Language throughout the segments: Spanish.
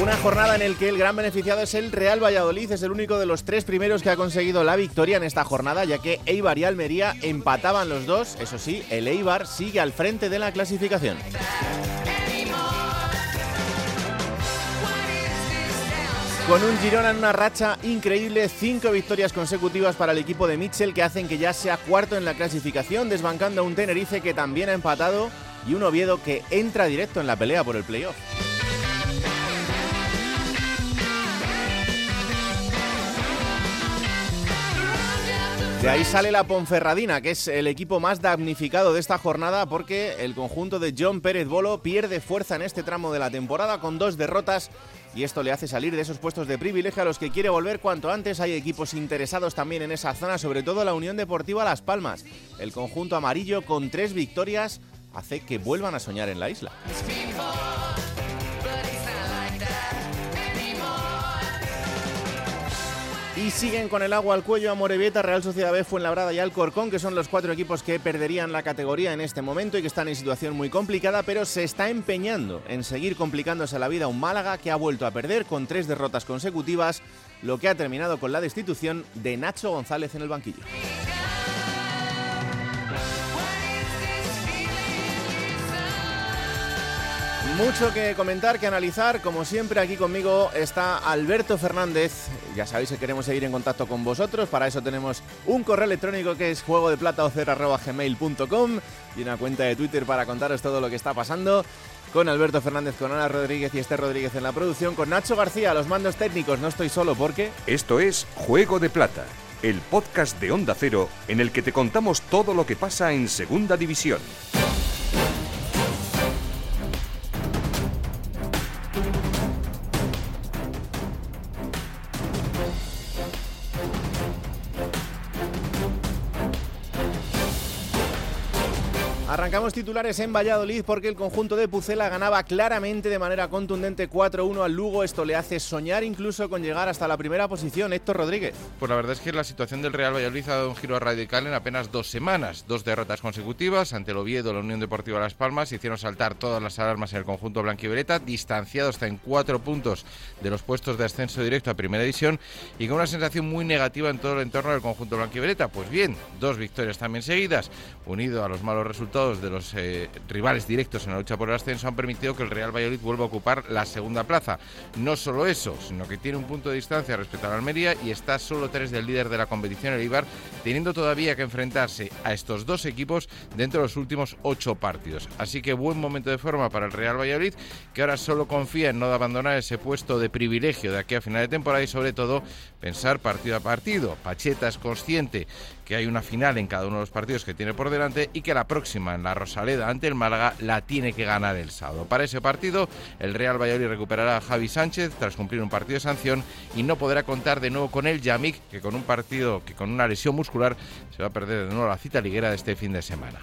Una jornada en la que el gran beneficiado es el Real Valladolid, es el único de los tres primeros que ha conseguido la victoria en esta jornada, ya que Eibar y Almería empataban los dos, eso sí, el Eibar sigue al frente de la clasificación. Con un Girona en una racha increíble, cinco victorias consecutivas para el equipo de Mitchell que hacen que ya sea cuarto en la clasificación, desbancando a un Tenerife que también ha empatado y un Oviedo que entra directo en la pelea por el playoff. De ahí sale la Ponferradina, que es el equipo más damnificado de esta jornada porque el conjunto de John Pérez Bolo pierde fuerza en este tramo de la temporada con dos derrotas y esto le hace salir de esos puestos de privilegio a los que quiere volver cuanto antes. Hay equipos interesados también en esa zona, sobre todo la Unión Deportiva Las Palmas. El conjunto amarillo con tres victorias hace que vuelvan a soñar en la isla. Y siguen con el agua al cuello a Morevieta, Real Sociedad B, Fuenlabrada y Alcorcón, que son los cuatro equipos que perderían la categoría en este momento y que están en situación muy complicada, pero se está empeñando en seguir complicándose la vida un Málaga que ha vuelto a perder con tres derrotas consecutivas, lo que ha terminado con la destitución de Nacho González en el banquillo. Mucho que comentar, que analizar. Como siempre, aquí conmigo está Alberto Fernández. Ya sabéis que queremos seguir en contacto con vosotros. Para eso tenemos un correo electrónico que es juego de plata gmail.com y una cuenta de Twitter para contaros todo lo que está pasando. Con Alberto Fernández, con Ana Rodríguez y Esther Rodríguez en la producción, con Nacho García, los mandos técnicos. No estoy solo porque. Esto es Juego de Plata, el podcast de Onda Cero en el que te contamos todo lo que pasa en Segunda División. Arrancamos titulares en Valladolid porque el conjunto de Pucela ganaba claramente de manera contundente 4-1 al Lugo. Esto le hace soñar incluso con llegar hasta la primera posición. Héctor Rodríguez. Pues la verdad es que la situación del Real Valladolid ha dado un giro radical en apenas dos semanas. Dos derrotas consecutivas ante el Oviedo, la Unión Deportiva Las Palmas, hicieron saltar todas las alarmas en el conjunto blanquivioleta, distanciado hasta en cuatro puntos de los puestos de ascenso directo a Primera División y con una sensación muy negativa en todo el entorno del conjunto blanquivioleta. Pues bien, dos victorias también seguidas, unido a los malos resultados de los eh, rivales directos en la lucha por el ascenso han permitido que el Real Valladolid vuelva a ocupar la segunda plaza. No solo eso, sino que tiene un punto de distancia respecto a la Almería y está solo tres del líder de la competición, el Ibar, teniendo todavía que enfrentarse a estos dos equipos dentro de los últimos ocho partidos. Así que buen momento de forma para el Real Valladolid, que ahora solo confía en no abandonar ese puesto de privilegio de aquí a final de temporada y sobre todo pensar partido a partido. Pacheta es consciente que hay una final en cada uno de los partidos que tiene por delante y que la próxima en la Rosaleda ante el Málaga la tiene que ganar el sábado. Para ese partido, el Real Valladolid recuperará a Javi Sánchez tras cumplir un partido de sanción y no podrá contar de nuevo con el Yamik, que con un partido que con una lesión muscular se va a perder de nuevo la cita liguera de este fin de semana.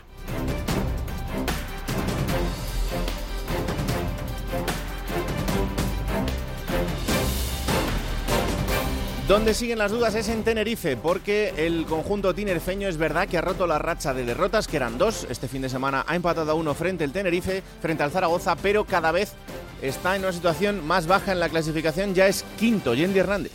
Donde siguen las dudas es en Tenerife, porque el conjunto tinerfeño es verdad que ha roto la racha de derrotas, que eran dos. Este fin de semana ha empatado a uno frente al Tenerife, frente al Zaragoza, pero cada vez está en una situación más baja en la clasificación. Ya es quinto, Yendi Hernández.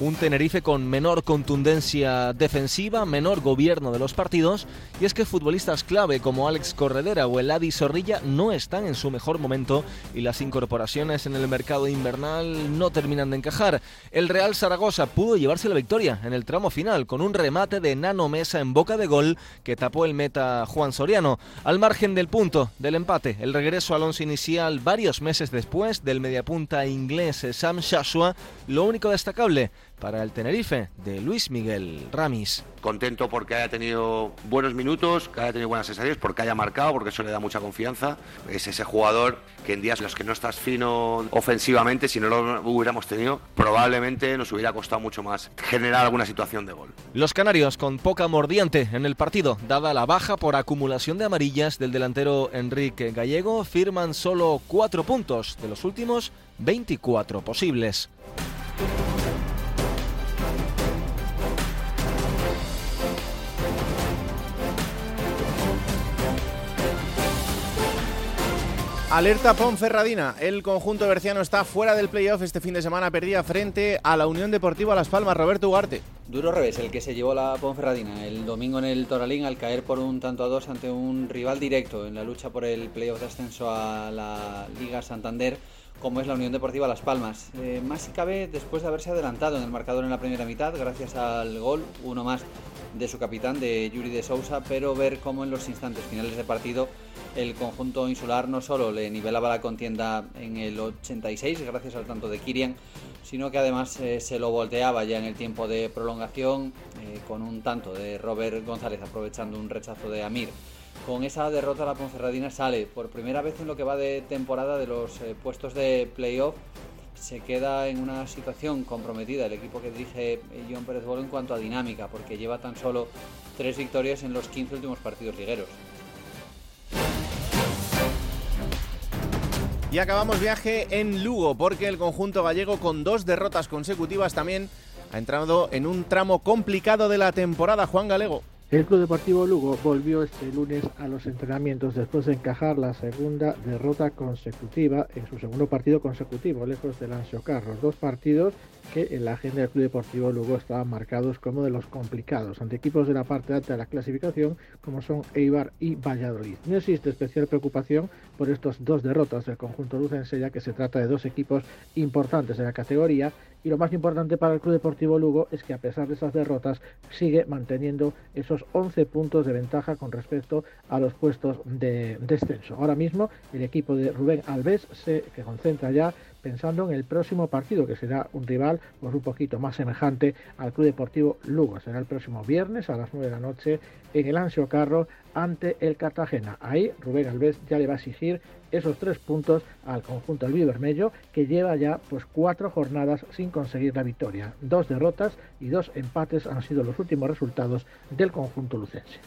Un Tenerife con menor contundencia defensiva, menor gobierno de los partidos, y es que futbolistas clave como Alex Corredera o Eladi Zorrilla no están en su mejor momento y las incorporaciones en el mercado invernal no terminan de encajar. El Real Zaragoza pudo llevarse la victoria en el tramo final con un remate de Nano Mesa en boca de gol que tapó el meta Juan Soriano. Al margen del punto del empate, el regreso al once inicial varios meses después del mediapunta inglés Sam Shashua, lo único destacable para el Tenerife de Luis Miguel Ramis. Contento porque haya tenido buenos minutos, que haya tenido buenas sensaciones, porque haya marcado, porque eso le da mucha confianza. Es ese jugador que en días en los que no estás fino ofensivamente, si no lo hubiéramos tenido, probablemente nos hubiera costado mucho más generar alguna situación de gol. Los canarios con poca mordiente en el partido, dada la baja por acumulación de amarillas del delantero Enrique Gallego, firman solo cuatro puntos de los últimos 24 posibles. Alerta Ponferradina. El conjunto berciano está fuera del playoff. Este fin de semana perdía frente a la Unión Deportiva Las Palmas. Roberto Ugarte. Duro revés el que se llevó la Ponferradina el domingo en el Toralín al caer por un tanto a dos ante un rival directo en la lucha por el playoff de ascenso a la Liga Santander como es la Unión Deportiva Las Palmas. Eh, más si cabe después de haberse adelantado en el marcador en la primera mitad gracias al gol, uno más de su capitán, de Yuri de Sousa, pero ver cómo en los instantes finales de partido el conjunto insular no solo le nivelaba la contienda en el 86 gracias al tanto de Kirian, sino que además eh, se lo volteaba ya en el tiempo de prolongación eh, con un tanto de Robert González aprovechando un rechazo de Amir. Con esa derrota la Ponferradina sale por primera vez en lo que va de temporada de los eh, puestos de playoff. Se queda en una situación comprometida el equipo que dirige John Pérez Bolo en cuanto a dinámica, porque lleva tan solo tres victorias en los 15 últimos partidos ligueros. Y acabamos viaje en Lugo porque el conjunto gallego con dos derrotas consecutivas también ha entrado en un tramo complicado de la temporada. Juan Galego. El Club Deportivo Lugo volvió este lunes a los entrenamientos después de encajar la segunda derrota consecutiva en su segundo partido consecutivo, lejos del Ansio Carros. Dos partidos que en la agenda del Club Deportivo Lugo estaban marcados como de los complicados ante equipos de la parte alta de la clasificación como son Eibar y Valladolid. No existe especial preocupación por estos dos derrotas del conjunto lucense ya que se trata de dos equipos importantes de la categoría y lo más importante para el Club Deportivo Lugo es que a pesar de esas derrotas sigue manteniendo esos 11 puntos de ventaja con respecto a los puestos de descenso. Ahora mismo el equipo de Rubén Alves se concentra ya pensando en el próximo partido, que será un rival pues, un poquito más semejante al Club Deportivo Lugo. Será el próximo viernes a las 9 de la noche en el Ansio Carro ante el Cartagena. Ahí Rubén Alves ya le va a exigir esos tres puntos al conjunto del Vermelho, que lleva ya pues cuatro jornadas sin conseguir la victoria. Dos derrotas y dos empates han sido los últimos resultados del conjunto lucense.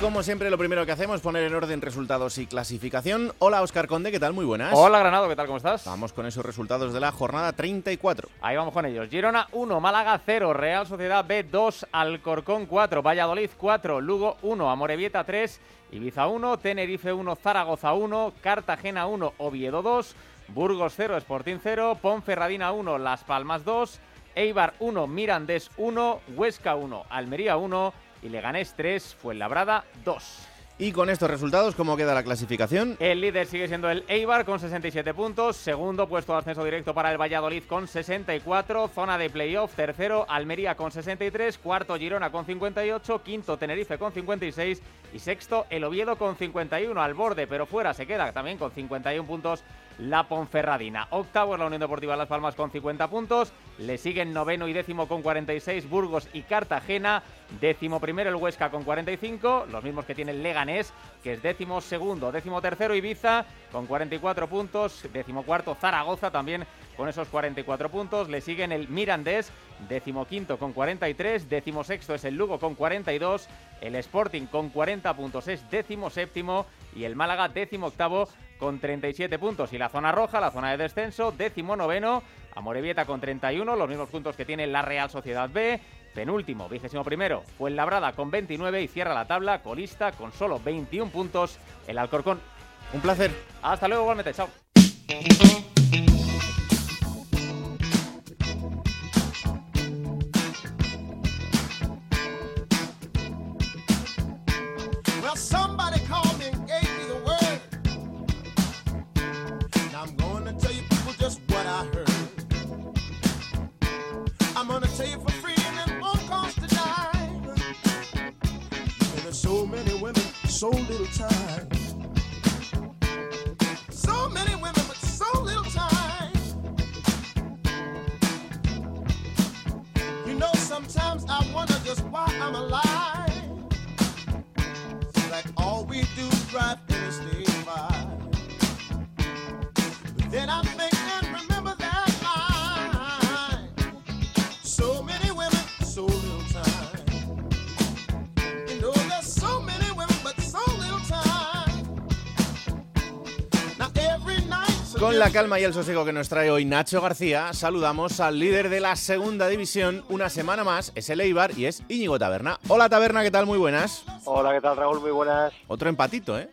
Como siempre, lo primero que hacemos es poner en orden resultados y clasificación. Hola, Oscar Conde, ¿qué tal? Muy buenas. Hola, Granado, ¿qué tal? ¿Cómo estás? Vamos con esos resultados de la jornada 34. Ahí vamos con ellos. Girona 1, Málaga 0, Real Sociedad B 2, Alcorcón 4, Valladolid 4, Lugo 1, Amorebieta 3, Ibiza 1, Tenerife 1, Zaragoza 1, Cartagena 1, Oviedo 2, Burgos 0, Sporting 0, Ponferradina 1, Las Palmas 2, Eibar 1, Mirandés 1, Huesca 1, Almería 1, y Leganés 3, Fuenlabrada 2. Y con estos resultados, ¿cómo queda la clasificación? El líder sigue siendo el Eibar con 67 puntos. Segundo, puesto de ascenso directo para el Valladolid con 64. Zona de playoff. Tercero, Almería con 63. Cuarto, Girona con 58. Quinto, Tenerife con 56. Y sexto, el Oviedo con 51 al borde, pero fuera se queda también con 51 puntos la Ponferradina. Octavo es la Unión Deportiva Las Palmas con 50 puntos. Le siguen noveno y décimo con 46 Burgos y Cartagena. Décimo primero el Huesca con 45, los mismos que tiene el Leganés, que es décimo segundo. Décimo tercero Ibiza con 44 puntos. Décimo cuarto Zaragoza también con esos 44 puntos. Le siguen el Mirandés, décimo quinto con 43. Décimo sexto es el Lugo con 42. El Sporting con 40 puntos es décimo séptimo. Y el Málaga décimo octavo con 37 puntos. Y la zona roja, la zona de descenso, décimo noveno. Amorebieta con 31, los mismos puntos que tiene la Real Sociedad B. Penúltimo, vigésimo primero, fue el Labrada con 29 y cierra la tabla colista con solo 21 puntos el Alcorcón. Un placer. Hasta luego, igualmente. Chao. La calma y el sosiego que nos trae hoy Nacho García, saludamos al líder de la segunda división una semana más, es el Eibar y es Íñigo Taberna. Hola Taberna, ¿qué tal? Muy buenas. Hola, ¿qué tal Raúl? Muy buenas. Otro empatito, ¿eh?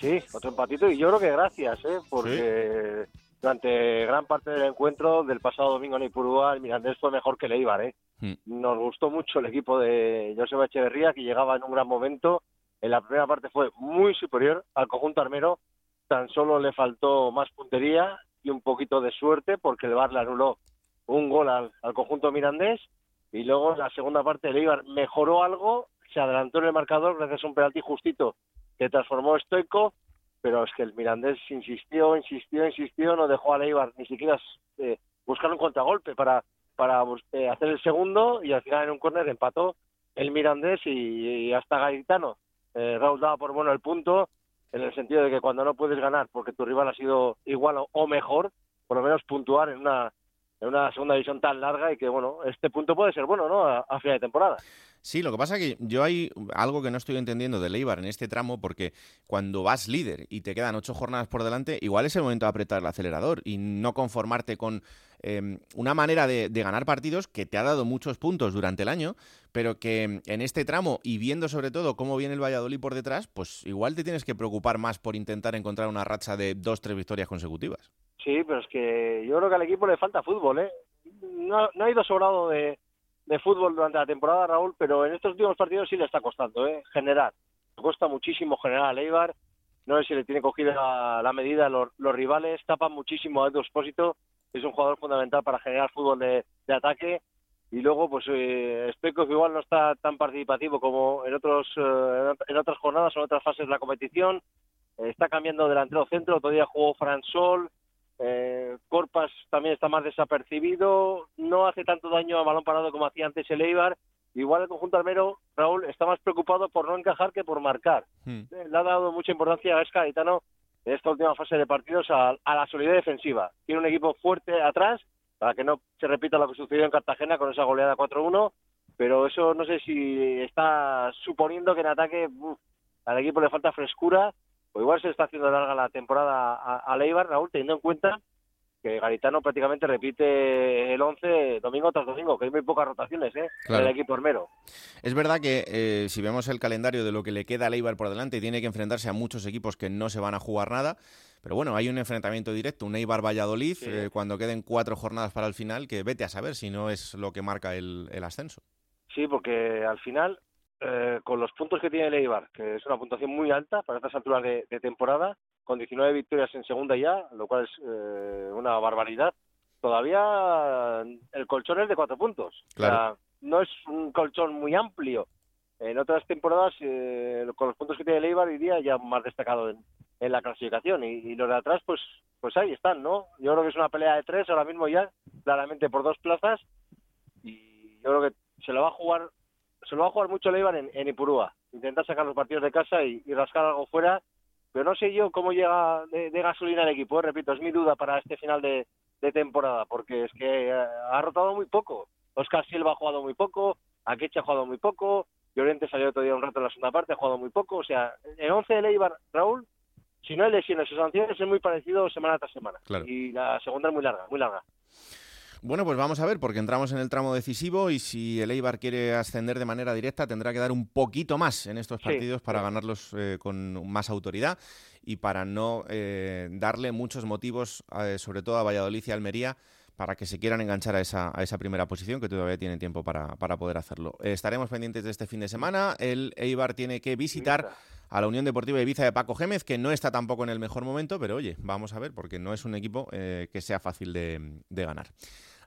Sí, otro empatito y yo creo que gracias, ¿eh? porque durante gran parte del encuentro del pasado domingo en Ipurúa el Mirandés fue mejor que el Eibar. ¿eh? Hmm. Nos gustó mucho el equipo de Joseba Echeverría que llegaba en un gran momento. En la primera parte fue muy superior al conjunto armero. Tan solo le faltó más puntería y un poquito de suerte porque el VAR le anuló un gol al, al conjunto mirandés. Y luego en la segunda parte el Eibar mejoró algo, se adelantó en el marcador gracias a un penalti justito que transformó Stoico, pero es que el Mirandés insistió, insistió, insistió, no dejó a Eibar ni siquiera eh, buscar un contragolpe para, para eh, hacer el segundo y al final en un córner empató el Mirandés y, y hasta Gaetano. Eh, Raúl daba por bueno el punto en el sentido de que cuando no puedes ganar porque tu rival ha sido igual o, mejor, por lo menos puntuar en una en una segunda división tan larga y que bueno, este punto puede ser bueno, ¿no? A, a final de temporada. Sí, lo que pasa es que yo hay algo que no estoy entendiendo de Eibar en este tramo, porque cuando vas líder y te quedan ocho jornadas por delante, igual es el momento de apretar el acelerador y no conformarte con eh, una manera de, de, ganar partidos que te ha dado muchos puntos durante el año, pero que en este tramo y viendo sobre todo cómo viene el Valladolid por detrás, pues igual te tienes que preocupar más por intentar encontrar una racha de dos, tres victorias consecutivas. Sí, pero es que yo creo que al equipo le falta fútbol, ¿eh? No, no ha ido sobrado de, de fútbol durante la temporada, Raúl, pero en estos últimos partidos sí le está costando, ¿eh? Generar. Le cuesta muchísimo generar a Eibar. No sé si le tiene cogida la, medida los, los, rivales. Tapan muchísimo a Edu Espósito. Es un jugador fundamental para generar fútbol de, de ataque. Y luego, pues, eh, Especo, que igual no está tan participativo como en, otros, eh, en otras jornadas o en otras fases de la competición. Eh, está cambiando delantero centro. Otro día jugó Fran Sol. Eh, Corpas también está más desapercibido, no hace tanto daño a balón parado como hacía antes el Eibar. Igual el conjunto armero, Raúl, está más preocupado por no encajar que por marcar. Hmm. Le ha dado mucha importancia a Esca Gaetano en esta última fase de partidos a, a, la solidez defensiva. Tiene un equipo fuerte atrás para que no se repita lo que sucedió en Cartagena con esa goleada 4-1, pero eso no sé si está suponiendo que en ataque uf, al equipo le falta frescura o igual se está haciendo larga la temporada a, a Leibar, Raúl, teniendo en cuenta que Garitano prácticamente repite el 11 domingo tras domingo, que hay muy pocas rotaciones ¿eh? claro. en el equipo armero. Es verdad que eh, si vemos el calendario de lo que le queda a Leibar por delante, tiene que enfrentarse a muchos equipos que no se van a jugar nada. Pero bueno, hay un enfrentamiento directo, un Eibar-Valladolid, sí. eh, cuando queden cuatro jornadas para el final, que vete a saber si no es lo que marca el, el ascenso. Sí, porque al final eh, con los puntos que tiene el Eibar, que es una puntuación muy alta para estas alturas de, de temporada, con 19 victorias en segunda ya, lo cual es eh, una barbaridad, todavía el colchón es de cuatro puntos. Claro. O sea, no es un colchón muy amplio. En otras temporadas, eh, con los puntos que tiene el Eibar, iría ya más destacado en, en la clasificación. Y, y, los de atrás, pues, pues ahí están, ¿no? Yo creo que es una pelea de tres ahora mismo ya, claramente por dos plazas. Y yo creo que se lo va a jugar se lo va a jugar mucho Leibar en, en Ipurúa. Intentar sacar los partidos de casa y, y, rascar algo fuera. Pero no sé yo cómo llega de, de gasolina el equipo. ¿eh? Repito, es mi duda para este final de, de temporada. Porque es que eh, ha rotado muy poco. Oscar Silva ha jugado muy poco. Akeche ha jugado muy poco. Llorente salió otro día un rato en la segunda parte. Ha jugado muy poco. O sea, el 11 de Leibar, Raúl, si no hay lesiones o sanciones, es muy parecido semana tras semana. Claro. Y la segunda es muy larga, muy larga. Bueno, pues vamos a ver, porque entramos en el tramo decisivo y si el Eibar quiere ascender de manera directa, tendrá que dar un poquito más en estos partidos sí, para sí. ganarlos eh, con más autoridad y para no eh, darle muchos motivos, eh, sobre todo a Valladolid y Almería, para que se quieran enganchar a esa, a esa primera posición, que todavía tienen tiempo para, para poder hacerlo. estaremos pendientes de este fin de semana. El Eibar tiene que visitar a la Unión Deportiva Ibiza de Paco Gémez, que no está tampoco en el mejor momento, pero oye, vamos a ver, porque no es un equipo que sea fácil de, de ganar.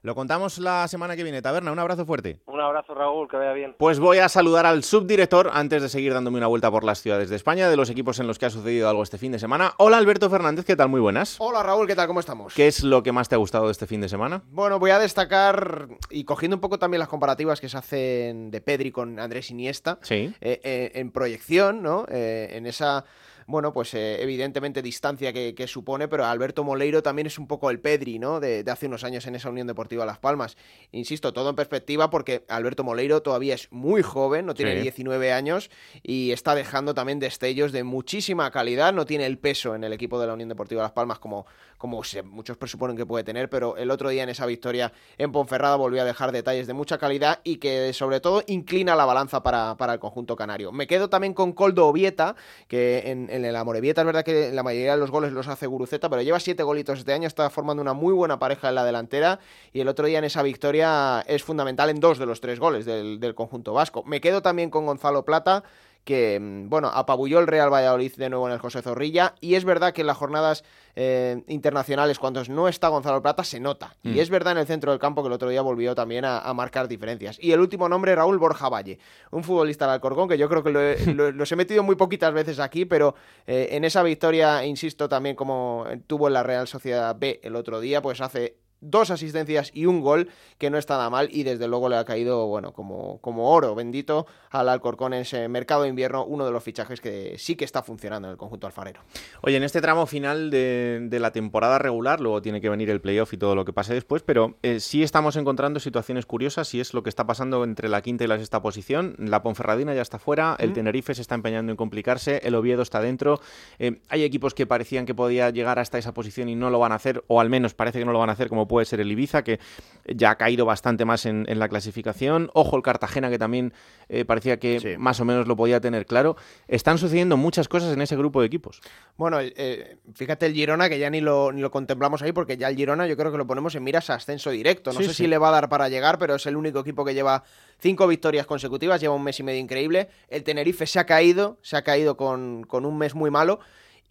Lo contamos la semana que viene. Taberna, un abrazo fuerte. Un abrazo, Raúl, que vaya bien. Pues voy a saludar al subdirector antes de seguir dándome una vuelta por las ciudades de España, de los equipos en los que ha sucedido algo este fin de semana. Hola Alberto Fernández, ¿qué tal? Muy buenas. Hola Raúl, ¿qué tal? ¿Cómo estamos? ¿Qué es lo que más te ha gustado de este fin de semana? Bueno, voy a destacar, y cogiendo un poco también las comparativas que se hacen de Pedri con Andrés Iniesta, Sí. eh, eh, en proyección, ¿no? Eh, en esa, bueno, pues eh, evidentemente distancia que, que supone, pero Alberto Moleiro también es un poco el Pedri, ¿no? De, de hace unos años en esa Unión Deportiva Las Palmas. Insisto, todo en perspectiva porque Alberto Moleiro todavía es muy joven, no tiene Sí. 19 años y está dejando también destellos de muchísima calidad, no tiene el peso en el equipo de la Unión Deportiva Las Palmas como, como se- muchos presuponen que puede tener, pero el otro día en esa victoria en Ponferrada volvió a dejar detalles de mucha calidad y que sobre todo inclina la balanza para, para el conjunto canario. Me quedo también con Coldo Obieta, que en, en el Amorebieta es verdad que la mayoría de los goles los hace Guruceta, pero lleva siete golitos este año, está formando una muy buena pareja en la delantera y el otro día en esa victoria es fundamental en dos de los tres goles del conjunto vasco. Me quedo también con Gonzalo Plata, que, mm, bueno, apabulló el Real Valladolid de nuevo en el José Zorrilla. Y es verdad que en las jornadas eh, internacionales, cuando no está Gonzalo Plata, se nota. Mm. Y es verdad en el centro del campo que el otro día volvió también a, a marcar diferencias. Y el último nombre, Raúl Borja Valle, un futbolista del Alcorcón, que yo creo que lo he- lo- los he metido muy poquitas veces aquí, pero eh, en esa victoria, insisto, también como tuvo en la Real Sociedad B el otro día, pues hace dos asistencias y un gol, que no está nada mal y desde luego le ha caído, bueno, como, como oro bendito al Alcorcón en ese mercado de invierno, uno de los fichajes que sí que está funcionando en el conjunto alfarero. Oye, en este tramo final de, de la temporada regular, luego tiene que venir el playoff y todo lo que pase después, pero eh, sí estamos encontrando situaciones curiosas y es lo que está pasando entre la quinta y la sexta posición. La Ponferradina ya está fuera, el Tenerife se está empeñando en complicarse, el Oviedo está dentro. Eh, hay equipos que parecían que podía llegar hasta esa posición y no lo van a hacer, o al menos parece que no lo van a hacer, como puede ser el Ibiza, que ya ha caído bastante más en, en la clasificación. Ojo, el Cartagena, que también eh, parecía que Sí. más o menos lo podía tener claro. Están sucediendo muchas cosas en ese grupo de equipos. Bueno, eh, fíjate el Girona, que ya ni lo, ni lo contemplamos ahí, porque ya el Girona yo creo que lo ponemos en miras a ascenso directo. No Sí, sé sí. si le va a dar para llegar, pero es el único equipo que lleva cinco victorias consecutivas, lleva un mes y medio increíble. El Tenerife se ha caído, se ha caído con, con un mes muy malo.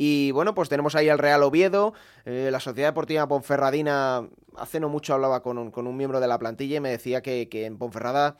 Y bueno, pues tenemos ahí al Real Oviedo, eh, la Sociedad Deportiva Ponferradina, hace no mucho hablaba con un, con un miembro de la plantilla y me decía que, que en Ponferrada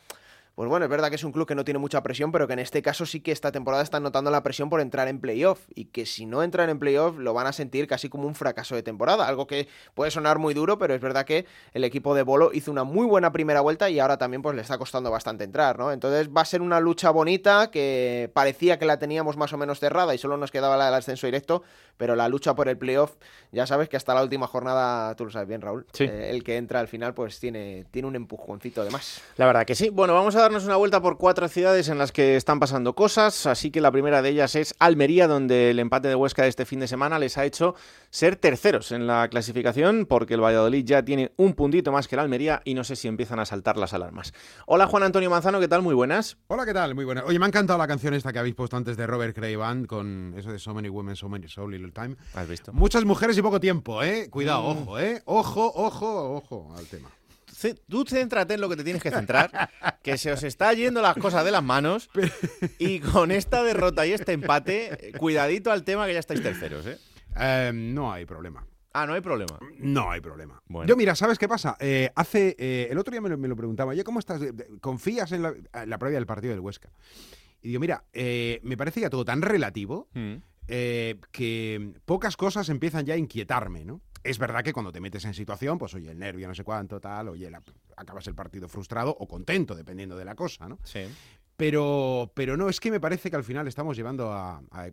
pues bueno, es verdad que es un club que no tiene mucha presión, pero que en este caso sí que esta temporada están notando la presión por entrar en playoff. Y que si no entran en playoff lo van a sentir casi como un fracaso de temporada. Algo que puede sonar muy duro, pero es verdad que el equipo de Bolo hizo una muy buena primera vuelta y ahora también pues le está costando bastante entrar, ¿no? Entonces va a ser una lucha bonita que parecía que la teníamos más o menos cerrada y solo nos quedaba la del ascenso directo, pero la lucha por el playoff, ya sabes que hasta la última jornada, tú lo sabes bien, Raúl, Sí. eh, el que entra al final pues tiene, tiene un empujoncito de más. La verdad que sí. Bueno, vamos a darnos una vuelta por cuatro ciudades en las que están pasando cosas. Así que la primera de ellas es Almería, donde el empate de Huesca de este fin de semana les ha hecho ser terceros en la clasificación, porque el Valladolid ya tiene un puntito más que el Almería y no sé si empiezan a saltar las alarmas. Hola Juan Antonio Manzano, ¿qué tal? Muy buenas. Hola, ¿qué tal? Muy buena. Oye, me ha encantado la canción esta que habéis puesto antes de Robert Cray Band con eso de So Many Women, So Many So Little Time. Has visto. Muchas mujeres y poco tiempo, ¿eh? Cuidado, Mm. ojo, ¿eh? Ojo, ojo, ojo al tema. Tú céntrate en lo que te tienes que centrar, que se os está yendo las cosas de las manos y con esta derrota y este empate, cuidadito al tema que ya estáis terceros, ¿eh? Eh, no hay problema. Ah, no hay problema. No hay problema. Bueno. Yo, mira, ¿sabes qué pasa? Eh, hace eh, El otro día me lo, me lo preguntaba, oye, ¿cómo estás? ¿Confías en la, en la previa del partido del Huesca? Y digo, mira, eh, me parece ya todo tan relativo Mm. que pocas cosas empiezan ya a inquietarme, ¿no? Es verdad que cuando te metes en situación, pues oye, el nervio, no sé cuánto, tal, oye, la- acabas el partido frustrado o contento, dependiendo de la cosa, ¿no? Sí. Pero, pero no, es que me parece que al final estamos llevando a... a-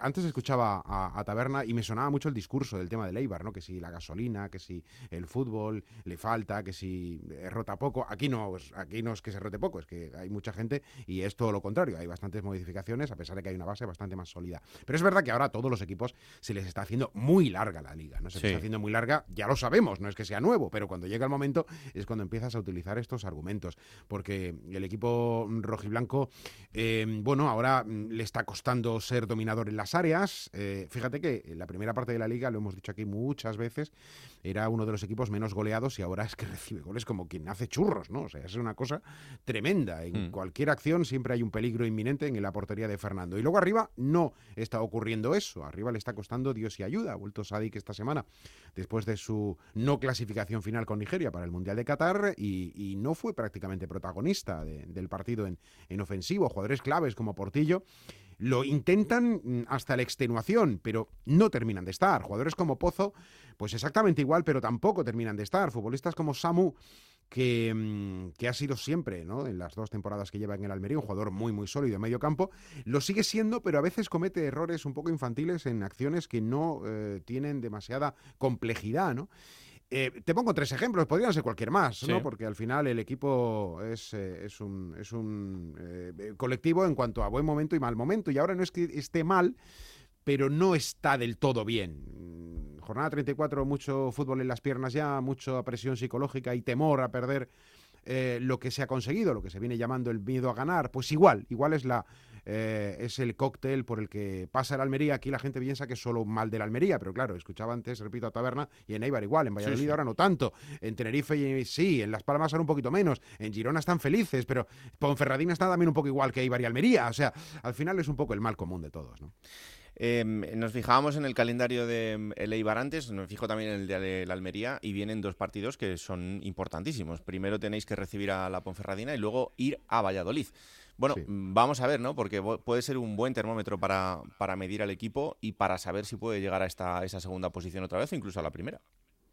antes escuchaba a, a Taberna y me sonaba mucho el discurso del tema del Eibar, ¿no? Que si la gasolina, que si el fútbol le falta, que si eh, rota poco. Aquí no, es- aquí no es que se rote poco, es que hay mucha gente y es todo lo contrario. Hay bastantes modificaciones a pesar de que hay una base bastante más sólida. Pero es verdad que ahora a todos los equipos se les está haciendo muy larga la liga, ¿no? Se les está haciendo muy larga, ya lo sabemos, no es que sea nuevo, pero cuando llega el momento es cuando empiezas a utilizar estos argumentos. Porque el equipo rojiblanco, eh, bueno, ahora mm, le está costando ser dominador en la las áreas. Eh, fíjate que en la primera parte de la liga, lo hemos dicho aquí muchas veces, era uno de los equipos menos goleados y ahora es que recibe goles como quien hace churros, ¿no? O sea, es una cosa tremenda. En Mm. cualquier acción siempre hay un peligro inminente en la portería de Fernando. Y luego arriba no está ocurriendo eso. Arriba le está costando Dios y ayuda. Ha vuelto Sadik esta semana después de su no clasificación final con Nigeria para el Mundial de Qatar y, y no fue prácticamente protagonista de- del partido en, en ofensivo. Jugadores claves como Portillo lo intentan mm, hasta la extenuación, pero no terminan de estar. Jugadores como Pozo, pues exactamente igual, pero tampoco terminan de estar. Futbolistas como Samu, que, mm, que ha sido siempre, ¿no? En las dos temporadas que lleva en el Almería, un jugador muy, muy sólido en medio campo, lo sigue siendo, pero a veces comete errores un poco infantiles en acciones que no eh, tienen demasiada complejidad, ¿no? Eh, te pongo tres ejemplos, podrían ser cualquier más, Sí. ¿no? Porque al final el equipo es, eh, es un, es un eh, colectivo en cuanto a buen momento y mal momento. Y ahora no es que esté mal, pero no está del todo bien. Mm, Jornada 34, mucho fútbol en las piernas ya, mucha presión psicológica y temor a perder eh, lo que se ha conseguido, lo que se viene llamando el miedo a ganar. Pues igual, igual es la eh, es el cóctel por el que pasa el Almería. Aquí la gente piensa que es solo un mal de la Almería, pero claro, escuchaba antes, repito, a Taberna y en Eibar igual, en Valladolid sí. ahora no tanto, en Tenerife y- sí, en Las Palmas ahora un poquito menos, en Girona están felices, pero Ponferradina está también un poco igual que Eibar y Almería, o sea, al final es un poco el mal común de todos, ¿no? Eh, nos fijábamos en el calendario de el Eibar antes, nos fijo también en el de la Almería y vienen dos partidos que son importantísimos. Primero tenéis que recibir a la Ponferradina y luego ir a Valladolid. Bueno, Sí. mm, vamos a ver, ¿no? Porque puede ser un buen termómetro para, para medir al equipo y para saber si puede llegar a esta, esa segunda posición otra vez o incluso a la primera.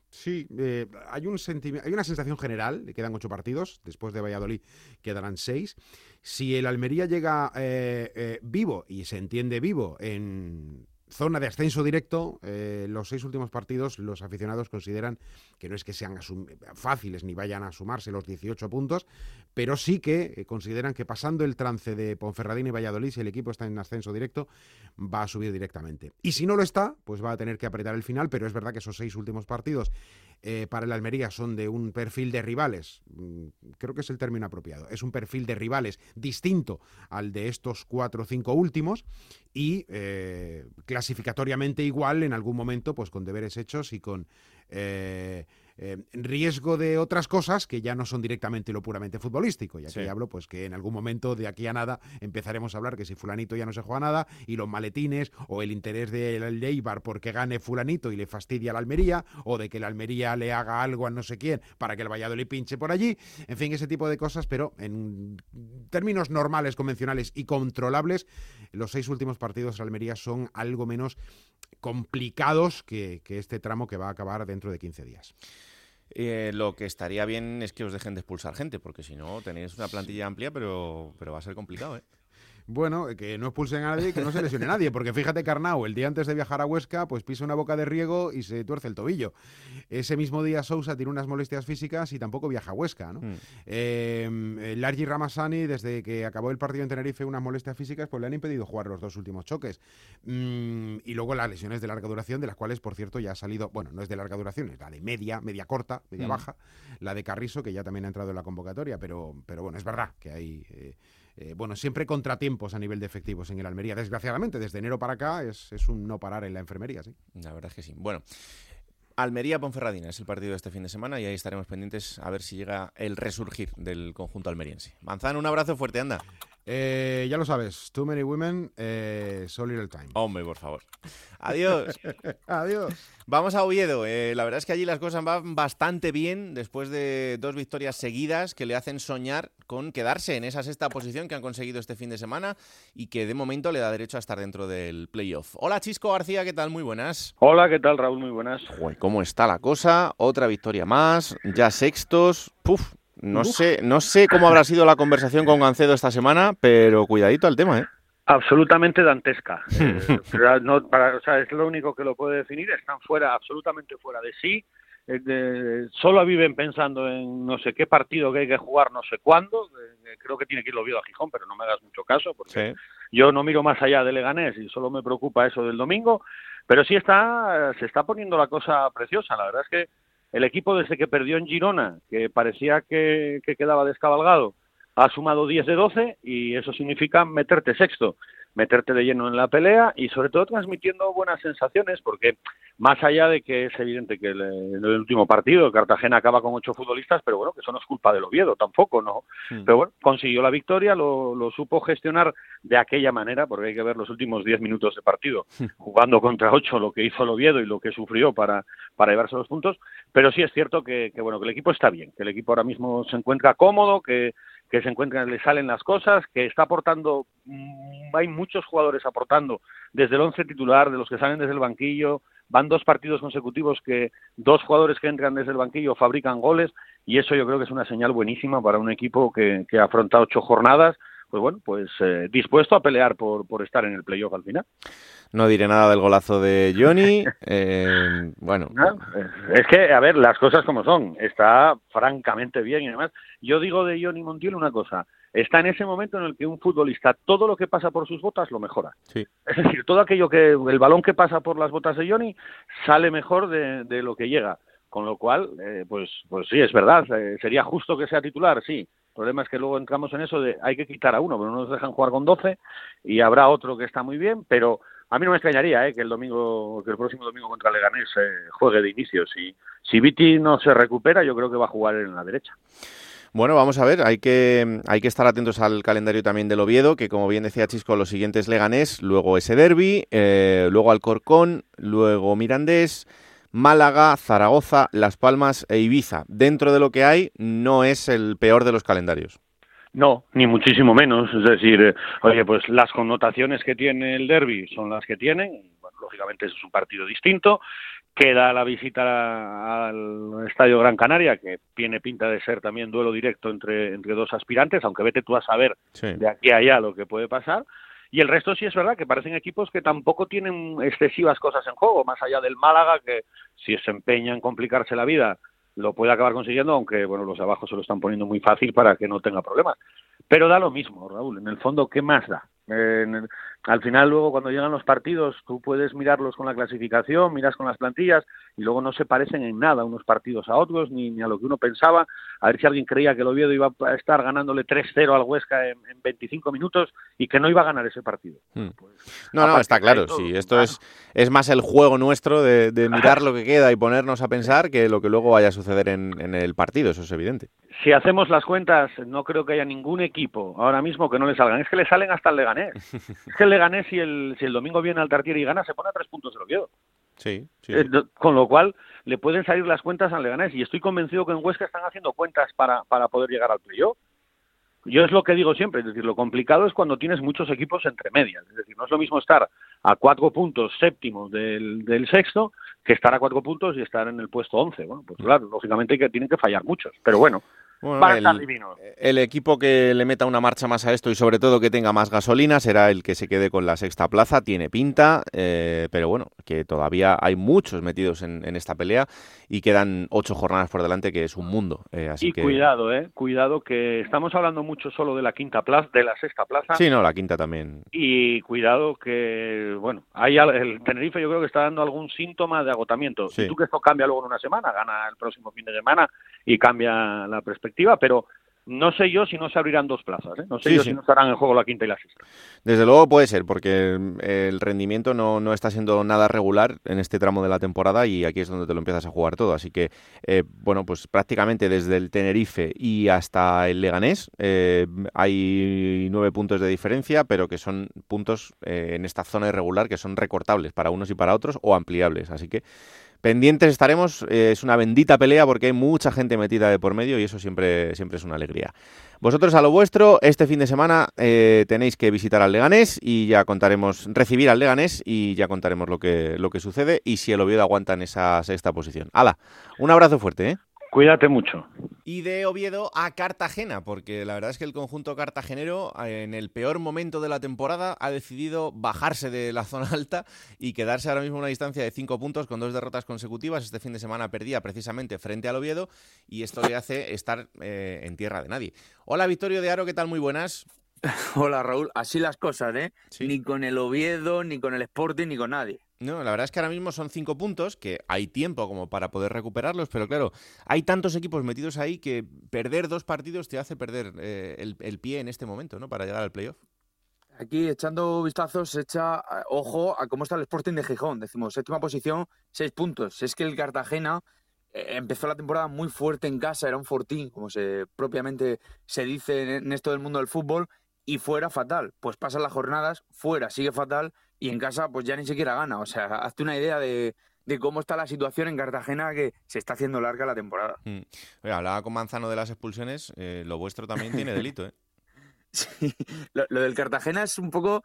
Sí, eh, hay, un hay una sensación general, de que quedan ocho partidos, después de Valladolid quedarán seis. Si el Almería llega eh, eh, vivo, y se entiende vivo, en zona de ascenso directo, eh, los seis últimos partidos los aficionados consideran que no es que sean fáciles ni vayan a sumarse los 18 puntos, pero sí que eh, consideran que pasando el trance de Ponferradina y Valladolid, si el equipo está en ascenso directo, va a subir directamente. Y si no lo está, pues va a tener que apretar el final, pero es verdad que esos seis últimos partidos eh, para el Almería son de un perfil de rivales, mm, creo que es el término apropiado, es un perfil de rivales distinto al de estos cuatro o cinco últimos y eh, clasificatoriamente igual en algún momento, pues con deberes hechos y con eh, eh, riesgo de otras cosas que ya no son directamente lo puramente futbolístico. Y aquí Sí. hablo, pues que en algún momento de aquí a nada empezaremos a hablar que si fulanito ya no se juega nada y los maletines o el interés del Eibar porque gane fulanito y le fastidia a la Almería o de que la Almería le haga algo a no sé quién para que el Valladolid pinche por allí. En fin, ese tipo de cosas, pero en términos normales, convencionales y controlables, los seis últimos partidos de Almería son algo menos complicados que, este tramo que va a acabar dentro de 15 días. Eh, lo que estaría bien es que os dejen de expulsar gente, porque si no tenéis una plantilla amplia, pero, pero va a ser complicado, ¿eh? Bueno, que no expulsen a nadie que no se lesione nadie, porque fíjate Carnau, el día antes de viajar a Huesca, pues pisa una boca de riego y se tuerce el tobillo. Ese mismo día Sousa tiene unas molestias físicas y tampoco viaja a Huesca, ¿no? Mm. Eh, Largi Ramasani, desde que acabó el partido en Tenerife, unas molestias físicas, pues le han impedido jugar los dos últimos choques. Mm, y luego las lesiones de larga duración, de las cuales, por cierto, ya ha salido, bueno, no es de larga duración, es la de media, media corta, media Mm. baja, la de Carrizo, que ya también ha entrado en la convocatoria, pero, pero bueno, es verdad que hay... eh, eh, bueno, siempre contratiempos a nivel de efectivos en el Almería. Desgraciadamente, desde enero para acá es, es un no parar en la enfermería, sí. La verdad es que sí. Bueno, Almería-Ponferradina es el partido de este fin de semana y ahí estaremos pendientes a ver si llega el resurgir del conjunto almeriense. Manzano, un abrazo fuerte, anda. Eh, ya lo sabes, Too Many Women, eh, So Little Time. Hombre, por favor. Adiós. Adiós. Vamos a Oviedo. Eh, la verdad es que allí las cosas van bastante bien después de dos victorias seguidas que le hacen soñar con quedarse en esa sexta posición que han conseguido este fin de semana y que de momento le da derecho a estar dentro del playoff. Hola Chisco García, ¿qué tal? Muy buenas. Hola, ¿qué tal Raúl? Muy buenas. ¿cómo está la cosa? Otra victoria más, ya sextos. Puf, no Uf. sé, no sé cómo habrá sido la conversación con Gancedo esta semana, pero cuidadito al tema, ¿eh? Absolutamente dantesca. Eh, pero no, para- o sea, es lo único que lo puede definir. Están fuera, absolutamente fuera de sí. Eh, de- solo viven pensando en no sé qué partido que hay que jugar, no sé cuándo. Eh, creo que tiene que ir Oviedo a Gijón, pero no me hagas mucho caso, porque yo no miro más allá de Leganés y solo me preocupa eso del domingo. Pero sí está, se está poniendo la cosa preciosa. La verdad es que el equipo desde que perdió en Girona, que parecía que, que quedaba descabalgado, ha sumado 10 de 12 y eso significa meterte sexto. Meterte de lleno en la pelea y sobre todo transmitiendo buenas sensaciones porque más allá de que es evidente que el, en el último partido Cartagena acaba con ocho futbolistas, pero bueno, que eso no es culpa del Oviedo tampoco, ¿no? Pero bueno, consiguió la victoria, lo, lo supo gestionar de aquella manera, porque hay que ver los últimos diez minutos de partido, jugando contra ocho, lo que hizo el Oviedo y lo que sufrió para, para llevarse los puntos, pero sí es cierto que, que bueno, que el equipo está bien, que el equipo ahora mismo se encuentra cómodo, que que se encuentran, le salen las cosas, que está aportando, mm, hay muchos jugadores aportando desde el once titular, de los que salen desde el banquillo, van dos partidos consecutivos que dos jugadores que entran desde el banquillo fabrican goles y eso yo creo que es una señal buenísima para un equipo que, que afronta ocho jornadas, pues bueno, pues eh, dispuesto a pelear por, por estar en el playoff al final. No diré nada del golazo de Johnny. eh, bueno, No, es que, a ver, las cosas como son. Está francamente bien y además, yo digo de Johnny Montiel una cosa. Está en ese momento en el que un futbolista, todo lo que pasa por sus botas lo mejora. Sí. Es decir, todo aquello que, el balón que pasa por las botas de Johnny sale mejor de, de lo que llega. Con lo cual, eh, pues, pues sí, es verdad. eh, sería justo que sea titular, sí. Problema es que luego entramos en eso de hay que quitar a uno, pero no nos dejan jugar con 12 y habrá otro que está muy bien, pero a mí no me extrañaría eh, que el domingo, que el próximo domingo contra Leganés eh, juegue de inicio. Si, si Viti no se recupera, yo creo que va a jugar en la derecha. Bueno, vamos a ver, hay que, hay que estar atentos al calendario también del Oviedo, que como bien decía Chisco, los siguientes Leganés, luego ese derby, eh, luego Alcorcón, luego Mirandés, Málaga, Zaragoza, Las Palmas e Ibiza. Dentro de lo que hay, no es el peor de los calendarios. No, ni muchísimo menos. Es decir, eh, oye, pues las connotaciones que tiene el derby son las que tienen. Bueno, lógicamente es un partido distinto. Queda la visita al Estadio Gran Canaria, que tiene pinta de ser también duelo directo entre, entre dos aspirantes, aunque vete tú a saber de aquí a allá lo que puede pasar. Y el resto sí es verdad que parecen equipos que tampoco tienen excesivas cosas en juego, más allá del Málaga, que si se empeña en complicarse la vida, lo puede acabar consiguiendo, aunque bueno, los de abajo se lo están poniendo muy fácil para que no tenga problemas. Pero da lo mismo, Raúl. En el fondo, ¿qué más da? Eh, el- al final, luego, cuando llegan los partidos, tú puedes mirarlos con la clasificación, miras con las plantillas, y luego no se parecen en nada unos partidos a otros, ni, ni a lo que uno pensaba. A ver si alguien creía que el Oviedo iba a estar ganándole 3-0 al Huesca en, en 25 minutos y que no iba a ganar ese partido. Hmm. Pues, No, no, está claro. todo, Sí, esto es, es más el juego nuestro de, de mirar lo que queda y ponernos a pensar que lo que luego vaya a suceder en, en el partido, eso es evidente. Si hacemos las cuentas, no creo que haya ningún equipo ahora mismo que no le salgan. Es que le salen hasta el Leganés. es que el Leganés, si el, si el domingo viene al Tartiere y gana, se pone a tres puntos del Oviedo. Sí, sí. Eh, Con lo cual, le pueden salir las cuentas al Leganés. Y estoy convencido que en Huesca están haciendo cuentas para, para poder llegar al playoff. Yo es lo que digo siempre, es decir, lo complicado es cuando tienes muchos equipos entre medias. Es decir, no es lo mismo estar a cuatro puntos séptimo del, del sexto que estar a cuatro puntos y estar en el puesto once. Bueno, pues claro, lógicamente que tienen que fallar muchos. Pero bueno, Bueno, van a el- equipo que le meta una marcha más a esto y sobre todo que tenga más gasolina será el que se quede con la sexta plaza. Tiene pinta, eh, pero bueno, que todavía hay muchos metidos en, en esta pelea y quedan ocho jornadas por delante, que es un mundo. eh, así y que... cuidado, eh, cuidado que estamos hablando mucho solo de la quinta plaza, de la sexta plaza. Sí, no, la quinta también. Y cuidado que, bueno, hay al- el Tenerife yo creo que está dando algún síntoma de agotamiento. Sí. Y tú que esto cambia luego en una semana, gana el próximo fin de semana y cambia la perspectiva, pero no sé yo si no se abrirán dos plazas, ¿eh? no sé Sí, yo sí. si no estarán en juego la quinta y la sexta. Desde luego puede ser, porque el rendimiento no, no está siendo nada regular en este tramo de la temporada y aquí es donde te lo empiezas a jugar todo. Así que, eh, bueno, pues prácticamente desde el Tenerife y hasta el Leganés eh, hay nueve puntos de diferencia, pero que son puntos eh, en esta zona irregular que son recortables para unos y para otros o ampliables. Así que pendientes estaremos. eh, es una bendita pelea porque hay mucha gente metida de por medio y eso siempre, siempre es una alegría. Vosotros a lo vuestro, este fin de semana eh, tenéis que visitar al Leganés y ya contaremos, recibir al Leganés y ya contaremos lo que, lo que sucede y si el Oviedo aguanta en esa sexta posición. ¡Hala! Un abrazo fuerte, ¿eh? Cuídate mucho. Y de Oviedo a Cartagena, porque la verdad es que el conjunto cartagenero en el peor momento de la temporada ha decidido bajarse de la zona alta y quedarse ahora mismo a una distancia de cinco puntos con dos derrotas consecutivas. Este fin de semana perdía precisamente frente al Oviedo y esto le hace estar eh, en tierra de nadie. Hola Victorio de Aro, ¿qué tal? Muy buenas. Hola Raúl, así las cosas, ¿eh? Ni con el Oviedo, ni con el Sporting, ni con nadie. No, la verdad es que ahora mismo son cinco puntos, que hay tiempo como para poder recuperarlos, pero claro, hay tantos equipos metidos ahí que perder dos partidos te hace perder eh, el, pie en este momento, ¿no? Para llegar al playoff. Aquí echando vistazos, echa eh, ojo a cómo está el Sporting de Gijón. Decimos, séptima posición, seis puntos. Es que el Cartagena eh, empezó la temporada muy fuerte en casa, era un fortín, como se propiamente se dice en esto del mundo del fútbol, y fuera fatal. Pues pasan las jornadas, fuera sigue fatal, y en casa pues ya ni siquiera gana. O sea, hazte una idea de, de cómo está la situación en Cartagena que se está haciendo larga la temporada. Mm. Hablaba con Manzano de las expulsiones, eh, lo vuestro también tiene delito, ¿eh? Sí, lo, lo del Cartagena es un poco,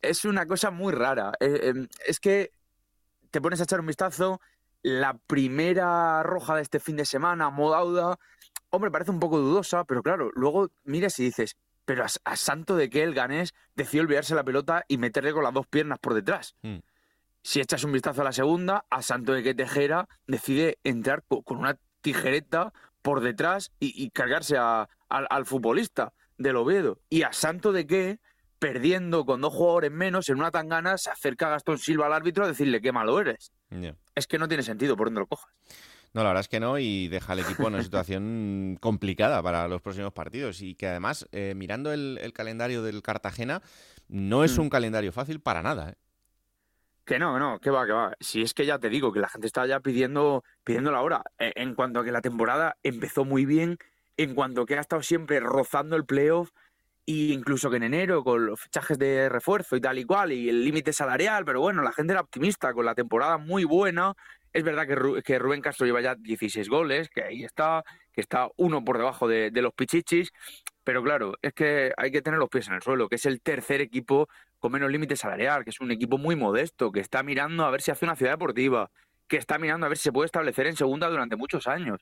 es una cosa muy rara. Eh, eh, es que te pones a echar un vistazo, la primera roja de este fin de semana, Modauda, hombre, parece un poco dudosa, pero claro, luego miras y dices, pero a, a santo de que el ganés decidió olvidarse la pelota y meterle con las dos piernas por detrás. Mm. Si echas un vistazo a la segunda, a santo de que Tejera decide entrar co- con una tijereta por detrás y, y cargarse a- al- al futbolista del Oviedo. Y a santo de que, perdiendo con dos jugadores menos en una tangana, se acerca Gastón Silva al árbitro a decirle qué malo eres. Es que no tiene sentido por donde lo cojas. No, la verdad es que no, y deja al equipo en una situación complicada para los próximos partidos. Y que además, eh, mirando el, el calendario del Cartagena, no es Mm. un calendario fácil para nada. ¿eh? Que no, no, que va, que va. Si es que ya te digo que la gente está ya pidiendo, pidiendo la hora. Eh, En cuanto a que la temporada empezó muy bien, en cuanto a que ha estado siempre rozando el playoff, e incluso que en enero con los fichajes de refuerzo y tal y cual, y el límite salarial, pero bueno, la gente era optimista con la temporada muy buena. Es verdad que, Ru- que Rubén Castro lleva ya 16 goles, que ahí está, que está uno por debajo de, los Pichichis, pero claro, es que hay que tener los pies en el suelo, que es el tercer equipo con menos límite salarial, que es un equipo muy modesto, que está mirando a ver si hace una ciudad deportiva, que está mirando a ver si se puede establecer en segunda durante muchos años.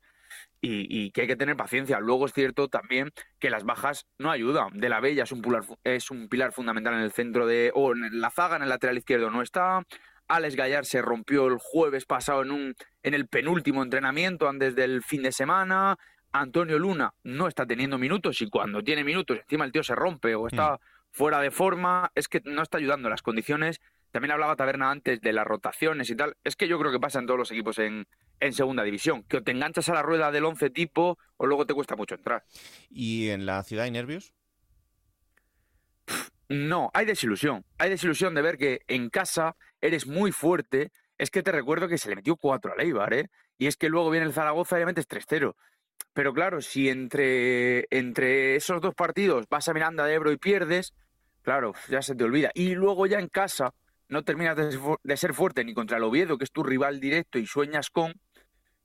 Y, que hay que tener paciencia. Luego es cierto también que las bajas no ayudan. De la Bella es un pilar, es un pilar fundamental en el centro de. o en la zaga, en el lateral izquierdo no está. Alex Gallar se rompió el jueves pasado en, un, en el penúltimo entrenamiento antes del fin de semana. Antonio Luna no está teniendo minutos y cuando tiene minutos encima el tío se rompe o está fuera de forma, es que no está ayudando las condiciones. También hablaba Taberna antes de las rotaciones y tal. Es que yo creo que pasa en todos los equipos en, en segunda división. Que o te enganchas a la rueda del 11 tipo o luego te cuesta mucho entrar. ¿Y en la ciudad hay nervios? No, hay desilusión. Hay desilusión de ver que en casa eres muy fuerte. Es que te recuerdo que se le metió 4 al Eibar, ¿eh? Y es que luego viene el Zaragoza y le metes 3-0. Pero claro, si entre, entre esos dos partidos vas a Miranda de Ebro y pierdes, claro, ya se te olvida. Y luego ya en casa no terminas de ser fuerte ni contra el Oviedo, que es tu rival directo y sueñas con,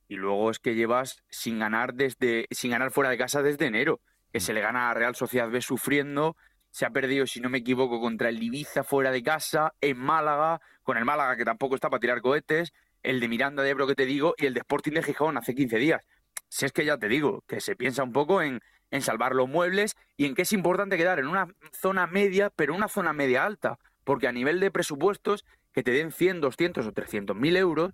y luego es que llevas sin ganar desde sin ganar fuera de casa desde enero, que se le gana a Real Sociedad B sufriendo, se ha perdido si no me equivoco contra el Ibiza fuera de casa, en Málaga, con el Málaga que tampoco está para tirar cohetes, el de Miranda de Ebro que te digo y el de Sporting de Gijón hace 15 días. Si es que ya te digo, que se piensa un poco en, en salvar los muebles y en que es importante quedar en una zona media, pero una zona media alta, porque a nivel de presupuestos, que te den 100, 200 o 300 mil euros,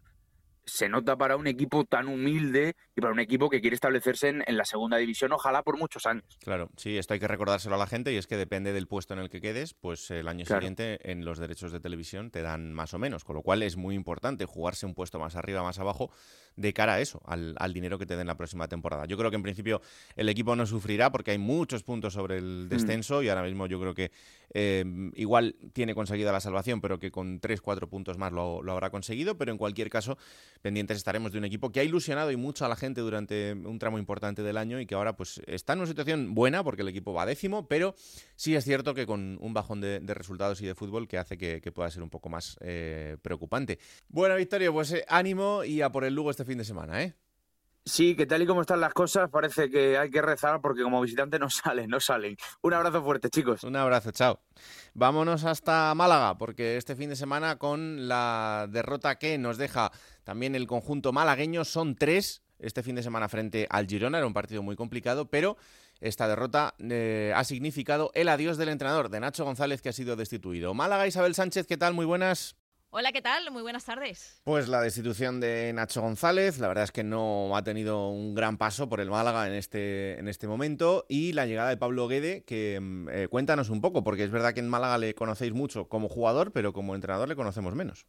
se nota para un equipo tan humilde y para un equipo que quiere establecerse en, en la segunda división, ojalá por muchos años. Claro, sí, esto hay que recordárselo a la gente y es que depende del puesto en el que quedes, pues el año Claro. siguiente en los derechos de televisión te dan más o menos, con lo cual es muy importante jugarse un puesto más arriba, más abajo, de cara a eso, al, al dinero que te den la próxima temporada. Yo creo que en principio el equipo no sufrirá porque hay muchos puntos sobre el descenso y ahora mismo yo creo que eh, igual tiene conseguida la salvación, pero que con 3-4 puntos más lo, lo habrá conseguido, pero en cualquier caso pendientes estaremos de un equipo que ha ilusionado y mucho a la gente durante un tramo importante del año y que ahora pues está en una situación buena porque el equipo va décimo, pero sí es cierto que con un bajón de, resultados y de fútbol que hace que, que pueda ser un poco más eh, preocupante. Bueno, Victorio, pues eh, ánimo y a por el Lugo este fin de semana, ¿eh? Sí, que tal y como están las cosas, parece que hay que rezar porque como visitante no salen, no salen. Un abrazo fuerte, chicos. Un abrazo, chao. Vámonos hasta Málaga, porque este fin de semana con la derrota que nos deja también el conjunto malagueño son tres. Este fin de semana frente al Girona era un partido muy complicado, pero esta derrota eh, ha significado el adiós del entrenador, de Nacho González, que ha sido destituido. Málaga, Isabel Sánchez, ¿qué tal? Muy buenas. Hola, ¿qué tal? Muy buenas tardes. Pues la destitución de Nacho González, la verdad es que no ha tenido un gran paso por el Málaga en este, en este momento y la llegada de Pablo Guede, que mm, eh, cuéntanos un poco, porque es verdad que en Málaga le conocéis mucho como jugador, pero como entrenador le conocemos menos.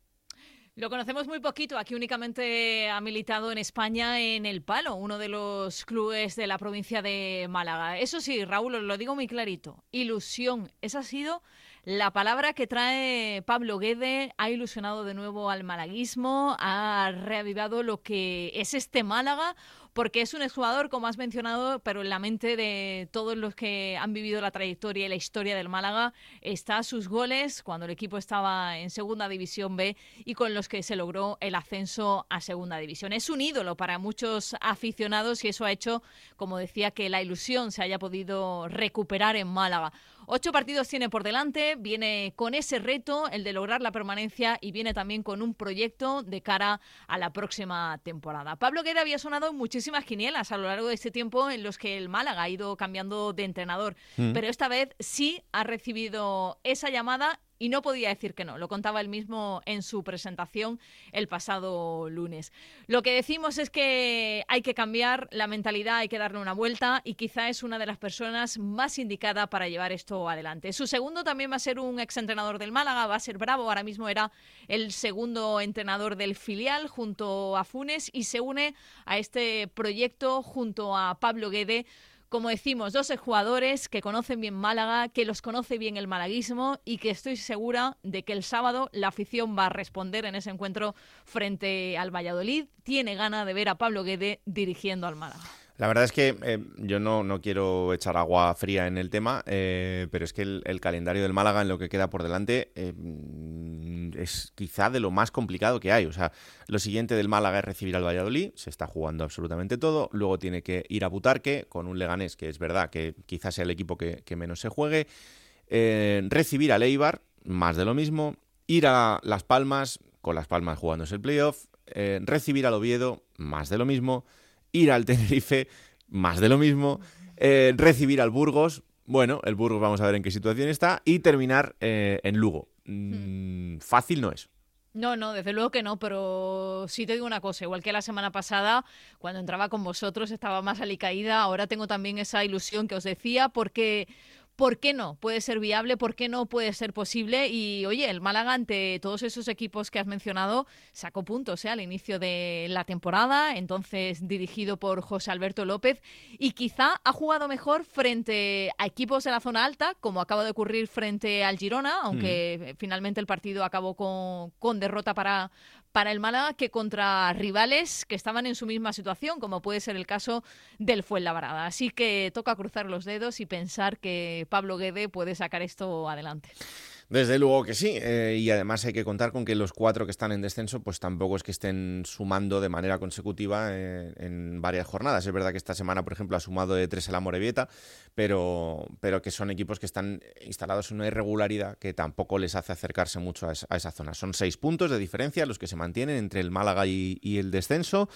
Lo conocemos muy poquito, aquí únicamente ha militado en España en El Palo, uno de los clubes de la provincia de Málaga. Eso sí, Raúl, os lo digo muy clarito, ilusión, esa ha sido la palabra que trae Pablo Guede ha ilusionado de nuevo al malaguismo, ha reavivado lo que es este Málaga, porque es un exjugador, como has mencionado, pero en la mente de todos los que han vivido la trayectoria y la historia del Málaga está sus goles cuando el equipo estaba en Segunda División B y con los que se logró el ascenso a Segunda División. Es un ídolo para muchos aficionados y eso ha hecho, como decía, que la ilusión se haya podido recuperar en Málaga. Ocho partidos tiene por delante, viene con ese reto, el de lograr la permanencia, y viene también con un proyecto de cara a la próxima temporada. Pablo Guede había sonado muchísimas quinielas a lo largo de este tiempo en los que el Málaga ha ido cambiando de entrenador, Mm. pero esta vez sí ha recibido esa llamada y no podía decir que no. Lo contaba él mismo en su presentación el pasado lunes. Lo que decimos es que hay que cambiar la mentalidad, hay que darle una vuelta y quizá es una de las personas más indicadas para llevar esto adelante. Su segundo también va a ser un exentrenador del Málaga, va a ser Bravo. Ahora mismo era el segundo entrenador del filial junto a Funes y se une a este proyecto junto a Pablo Guede como decimos, dos jugadores que conocen bien Málaga, que los conoce bien el malaguismo y que estoy segura de que el sábado la afición va a responder en ese encuentro frente al Valladolid. Tiene gana de ver a Pablo Guede dirigiendo al Málaga. La verdad es que eh, yo no, no quiero echar agua fría en el tema, eh, pero es que el, calendario del Málaga en lo que queda por delante eh, mm, es quizá de lo más complicado que hay. O sea, lo siguiente del Málaga es recibir al Valladolid, se está jugando absolutamente todo, luego tiene que ir a Butarque con un Leganés, que es verdad que quizás sea el equipo que, que menos se juegue, recibir al Eibar, más de lo mismo, ir a Las Palmas, con Las Palmas jugándose el playoff, recibir al Oviedo, más de lo mismo, ir al Tenerife, más de lo mismo, eh, recibir al Burgos, bueno, el Burgos vamos a ver en qué situación está, y terminar eh, en Lugo. Mm, Fácil no es. No, no, desde luego que no, pero sí te digo una cosa, igual que la semana pasada, cuando entraba con vosotros estaba más alicaída, ahora tengo también esa ilusión que os decía, porque... ¿Por qué no? Puede ser viable, ¿por qué no puede ser posible? Y oye, el Málaga ante todos esos equipos que has mencionado sacó puntos ¿eh? al inicio de la temporada, entonces dirigido por José Alberto López, y quizá ha jugado mejor frente a equipos de la zona alta, como acaba de ocurrir frente al Girona, aunque eh, finalmente el partido acabó con, con derrota para, para el Málaga que contra rivales que estaban en su misma situación, como puede ser el caso del Fuenlabrada. Así que toca cruzar los dedos y pensar que Pablo Guede puede sacar esto adelante. Desde luego que sí, eh, y además hay que contar con que los cuatro que están en descenso, pues tampoco es que estén sumando de manera consecutiva eh, en varias jornadas. Es verdad que esta semana, por ejemplo, ha sumado de tres el Amorebieta, pero, pero que son equipos que están instalados en una irregularidad que tampoco les hace acercarse mucho a esa, a zona. Son seis puntos de diferencia los que se mantienen entre el Málaga y el descenso.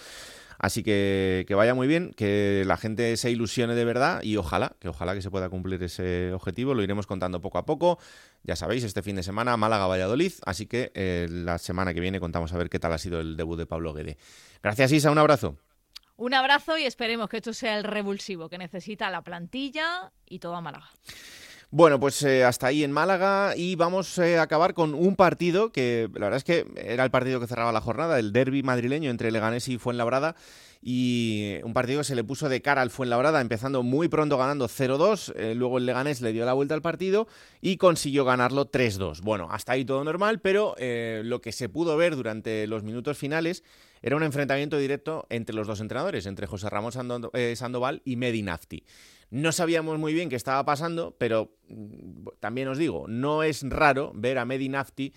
Así que que vaya muy bien, que la gente se ilusione de verdad y ojalá, que ojalá que se pueda cumplir ese objetivo. Lo iremos contando poco a poco. Ya sabéis, este fin de semana Málaga-Valladolid, así que eh, la semana que viene contamos a ver qué tal ha sido el debut de Pablo Guede. Gracias Isa, un abrazo. Un abrazo y esperemos que esto sea el revulsivo que necesita la plantilla y toda Málaga. Bueno, pues eh, hasta ahí en Málaga y vamos eh, a acabar con un partido que la verdad es que era el partido que cerraba la jornada, el derby madrileño entre Leganés y Fuenlabrada y un partido que se le puso de cara al Fuenlabrada empezando muy pronto ganando 0-2, eh, luego el Leganés le dio la vuelta al partido y consiguió ganarlo 3-2. Bueno, hasta ahí todo normal, pero lo que se pudo ver durante los minutos finales era un enfrentamiento directo entre los dos entrenadores, entre José Ramón Sando- Sandoval y Medi Nafti. No sabíamos muy bien qué estaba pasando, pero mm, también os digo, no es raro ver a Medi Nafti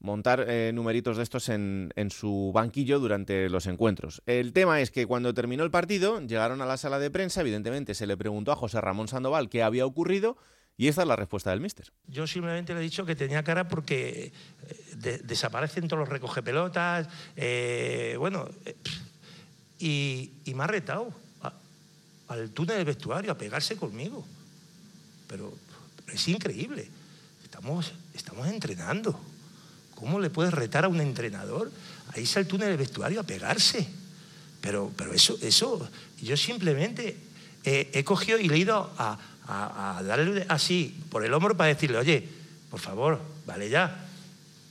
montar eh, numeritos de estos en, su banquillo durante los encuentros. El tema es que cuando terminó el partido, llegaron a la sala de prensa, evidentemente se le preguntó a José Ramón Sandoval qué había ocurrido y esta es la respuesta del míster. Yo simplemente le he dicho que tenía cara porque eh, de- desaparecen todos los recogepelotas, eh, bueno, eh, y, y me ha retado al túnel del vestuario a pegarse conmigo. Pero, es increíble. Estamos, estamos entrenando. ¿Cómo le puedes retar a un entrenador a irse al túnel del vestuario a pegarse? Pero, pero eso, eso, yo simplemente he cogido y le he ido a, a- a darle así por el hombro para decirle, oye, por favor, vale ya.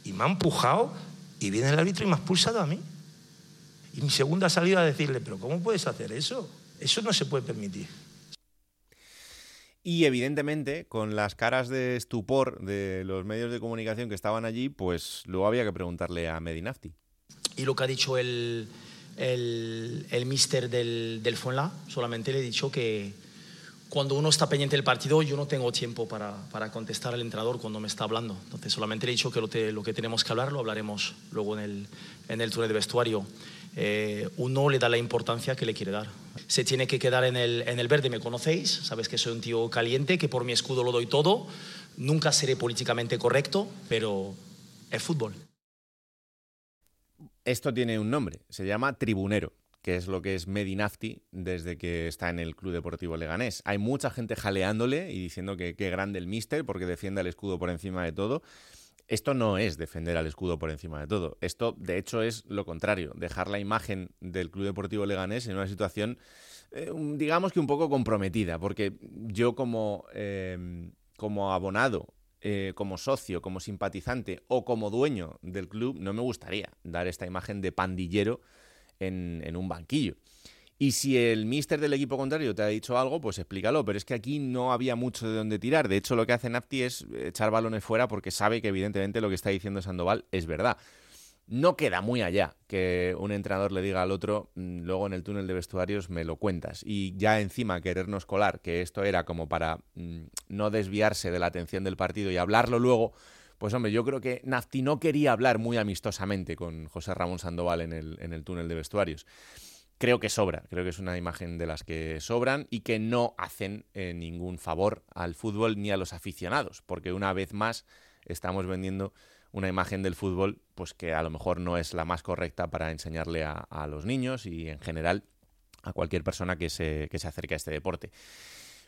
Y me ha empujado Y viene el árbitro y me ha expulsado a mí. Y mi segunda salida a decirle, pero ¿cómo puedes hacer eso? Eso no se puede permitir. Y evidentemente, con las caras de estupor de los medios de comunicación que estaban allí, pues luego había que preguntarle a Medinafti. Y lo que ha dicho el, el, el mister del, del Fuenla, solamente le he dicho que cuando uno está pendiente del partido, yo no tengo tiempo para, para contestar al entrenador cuando me está hablando. Entonces, solamente le he dicho que lo, te- lo que tenemos que hablar lo hablaremos luego en el, en el túnel de vestuario. Eh, uno le da la importancia que le quiere dar. Se tiene que quedar en el, en el verde, me conocéis, sabes que soy un tío caliente, que por mi escudo lo doy todo. Nunca seré políticamente correcto, pero es fútbol. Esto tiene un nombre, se llama Tribunero, que es lo que es Medinafti desde que está en el Club Deportivo Leganés. Hay mucha gente jaleándole y diciendo que qué grande el míster porque defiende al escudo por encima de todo. Esto no es defender al escudo por encima de todo. Esto, de hecho, es lo contrario, dejar la imagen del Club Deportivo Leganés en una situación, eh, digamos que un poco comprometida, porque yo como, eh, como abonado eh, como socio, como simpatizante o como dueño del club, no me gustaría dar esta imagen de pandillero en un banquillo. Y si el míster del equipo contrario te ha dicho algo, pues explícalo. Pero es que aquí no había mucho de dónde tirar. De hecho, lo que hace Nafti es echar balones fuera porque sabe que evidentemente lo que está diciendo Sandoval es verdad. No queda muy allá que un entrenador le diga al otro, "Mm, luego en el túnel de vestuarios me lo cuentas. Y ya encima querernos colar, que esto era como para mm, no desviarse de la atención del partido y hablarlo luego, pues hombre, yo creo que Nafti no quería hablar muy amistosamente con José Ramón Sandoval en el, en el túnel de vestuarios. Creo que sobra, creo que es una imagen de las que sobran y que no hacen eh, ningún favor al fútbol ni a los aficionados, porque una vez más estamos vendiendo una imagen del fútbol pues que a lo mejor no es la más correcta para enseñarle a, a los niños y en general a cualquier persona que se, que se acerque a este deporte.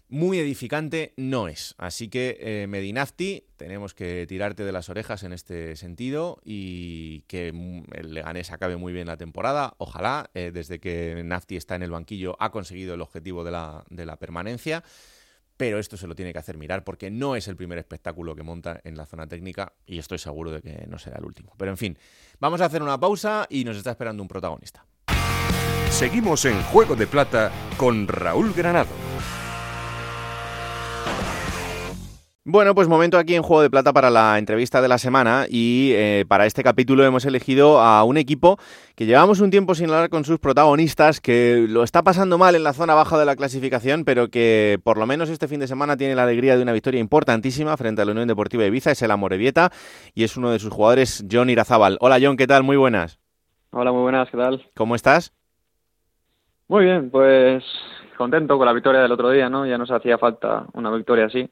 Muy edificante no es. Así que, eh, Medinafti, tenemos que tirarte de las orejas en este sentido y que mm, el Leganés acabe muy bien la temporada. Ojalá, eh, desde que Nafti está en el banquillo, ha conseguido el objetivo de la, de la permanencia. Pero esto se lo tiene que hacer mirar porque no es el primer espectáculo que monta en la zona técnica y estoy seguro de que no será el último. Pero en fin, vamos a hacer una pausa y nos está esperando un protagonista. Seguimos en Juego de Plata con Raúl Granado. Bueno, pues momento aquí en Juego de Plata para la entrevista de la semana y eh, para este capítulo hemos elegido a un equipo que llevamos un tiempo sin hablar con sus protagonistas, que lo está pasando mal en la zona baja de la clasificación, pero que por lo menos este fin de semana tiene la alegría de una victoria importantísima frente a la Unión Deportiva Ibiza, es el Amorebieta y es uno de sus jugadores, John Irazábal. Hola John, ¿qué tal? Muy buenas. Hola, muy buenas, ¿qué tal? ¿Cómo estás? Muy bien, pues contento con la victoria del otro día, ¿no? Ya nos hacía falta una victoria así.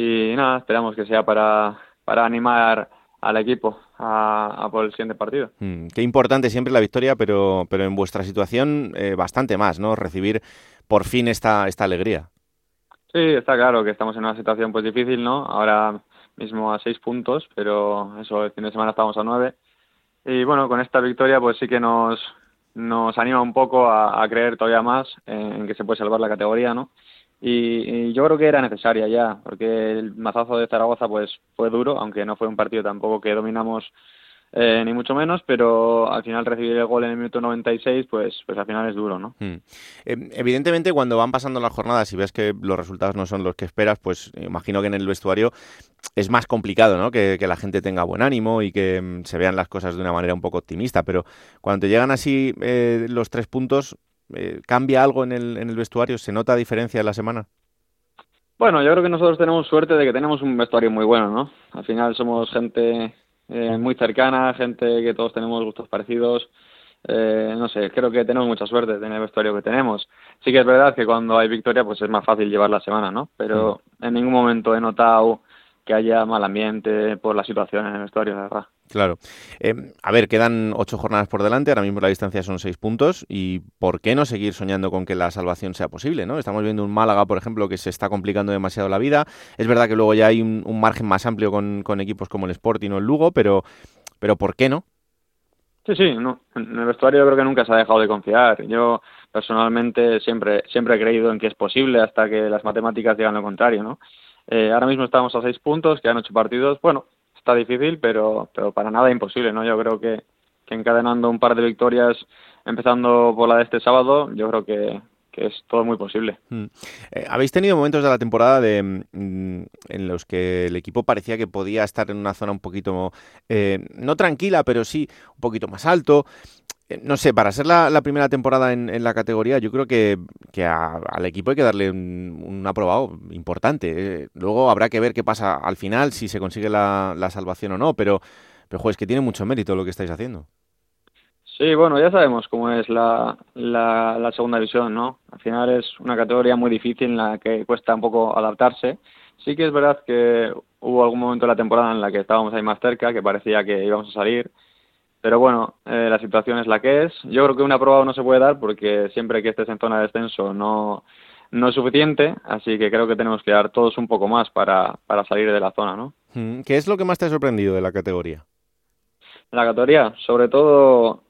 Y nada, esperamos que sea para, para animar al equipo a, a por el siguiente partido. Mm, qué importante siempre la victoria, pero, pero en vuestra situación eh, bastante más, ¿no? Recibir por fin esta, esta alegría. Sí, está claro que estamos en una situación pues difícil, ¿no? Ahora mismo a seis puntos, pero eso, el fin de semana estamos a nueve. Y bueno, con esta victoria pues sí que nos, nos anima un poco a, a creer todavía más en que se puede salvar la categoría, ¿no? Y, yo creo que era necesaria ya, porque el mazazo de Zaragoza pues fue duro, aunque no fue un partido tampoco que dominamos eh, ni mucho menos, pero al final recibir el gol en el minuto 96 pues, pues al final es duro, ¿no? Mm. Eh, evidentemente, cuando van pasando las jornadas y ves que los resultados no son los que esperas, pues imagino que en el vestuario es más complicado, ¿no? Que, que la gente tenga buen ánimo y que mm, se vean las cosas de una manera un poco optimista. Pero cuando te llegan así eh, los tres puntos, eh, ¿cambia algo en el, en el vestuario? ¿Se nota diferencia en la semana? Bueno, yo creo que nosotros tenemos suerte de que tenemos un vestuario muy bueno, ¿no? Al final somos gente eh, muy cercana, gente que todos tenemos gustos parecidos. Eh, no sé, creo que tenemos mucha suerte de tener el vestuario que tenemos. Sí que es verdad que cuando hay victoria, pues es más fácil llevar la semana, ¿no? Pero en ningún momento he notado que haya mal ambiente por la situación en el vestuario, la verdad. Claro. Eh, a ver, quedan ocho jornadas por delante, ahora mismo la distancia son seis puntos y ¿por qué no seguir soñando con que la salvación sea posible? ¿no? Estamos viendo un Málaga, por ejemplo, que se está complicando demasiado la vida. Es verdad que luego ya hay un, margen más amplio con, con, equipos como el Sporting o el Lugo, pero, pero ¿por qué no? Sí, sí, no. en el vestuario yo creo que nunca se ha dejado de confiar. Yo personalmente siempre, siempre he creído en que es posible hasta que las matemáticas digan lo contrario, ¿no? Eh, ahora mismo estamos a seis puntos, quedan ocho partidos. Bueno, está difícil, pero, pero para nada imposible, ¿no? Yo creo que, que encadenando un par de victorias, empezando por la de este sábado, yo creo que, es todo muy posible. Mm. Eh, Habéis tenido momentos de la temporada de, mm, en los que el equipo parecía que podía estar en una zona un poquito, eh, no tranquila, pero sí un poquito más alto. Eh, No sé, para ser la, primera temporada en, en la categoría, yo creo que, que al equipo hay que darle un, aprobado importante. Eh, luego habrá que ver qué pasa al final, si se consigue la, salvación o no, pero, pero es que tiene mucho mérito lo que estáis haciendo. Sí, bueno, ya sabemos cómo es la, la, la segunda división, ¿no? Al final es una categoría muy difícil en la que cuesta un poco adaptarse. Sí que es verdad que hubo algún momento de la temporada en la que estábamos ahí más cerca, que parecía que íbamos a salir. Pero bueno, eh, la situación es la que es. Yo creo que un aprobado no se puede dar porque siempre que estés en zona de descenso no, no es suficiente, así que creo que tenemos que dar todos un poco más para, para salir de la zona, ¿no? Mm, ¿Qué es lo que más te ha sorprendido de la categoría? La categoría, sobre todo,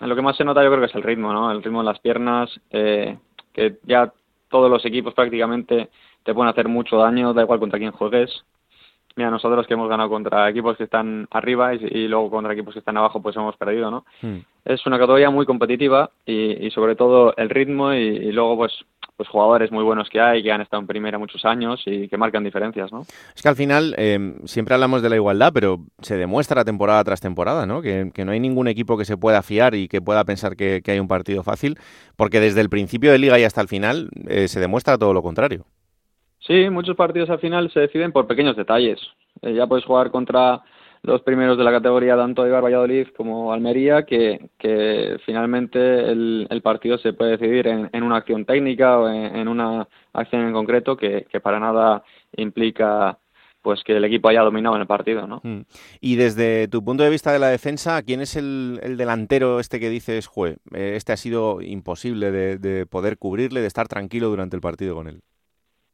lo que más se nota yo creo que es el ritmo, ¿no? El ritmo en las piernas, eh, que ya todos los equipos prácticamente te pueden hacer mucho daño, da igual contra quién juegues. Mira, nosotros que hemos ganado contra equipos que están arriba y, y luego contra equipos que están abajo, pues hemos perdido, ¿no? Es una categoría muy competitiva y, y sobre todo el ritmo y, y luego pues pues jugadores muy buenos que hay, que han estado en primera muchos años y que marcan diferencias, ¿no? Es que al final eh, siempre hablamos de la igualdad, pero se demuestra temporada tras temporada, ¿no? Que, que no hay ningún equipo que se pueda fiar y que pueda pensar que, que hay un partido fácil, porque desde el principio de liga y hasta el final eh, se demuestra todo lo contrario. Sí, muchos partidos al final se deciden por pequeños detalles. Eh, ya puedes jugar contra los primeros de la categoría tanto Ibar Valladolid como Almería, que, finalmente el, el partido se puede decidir en, en una acción técnica o en, una acción en concreto que, para nada implica pues que el equipo haya dominado en el partido, ¿no? Mm. Y desde tu punto de vista de la defensa, ¿quién es el, el delantero este que dices, jue, eh, este ha sido imposible de poder cubrirle, de estar tranquilo durante el partido con él?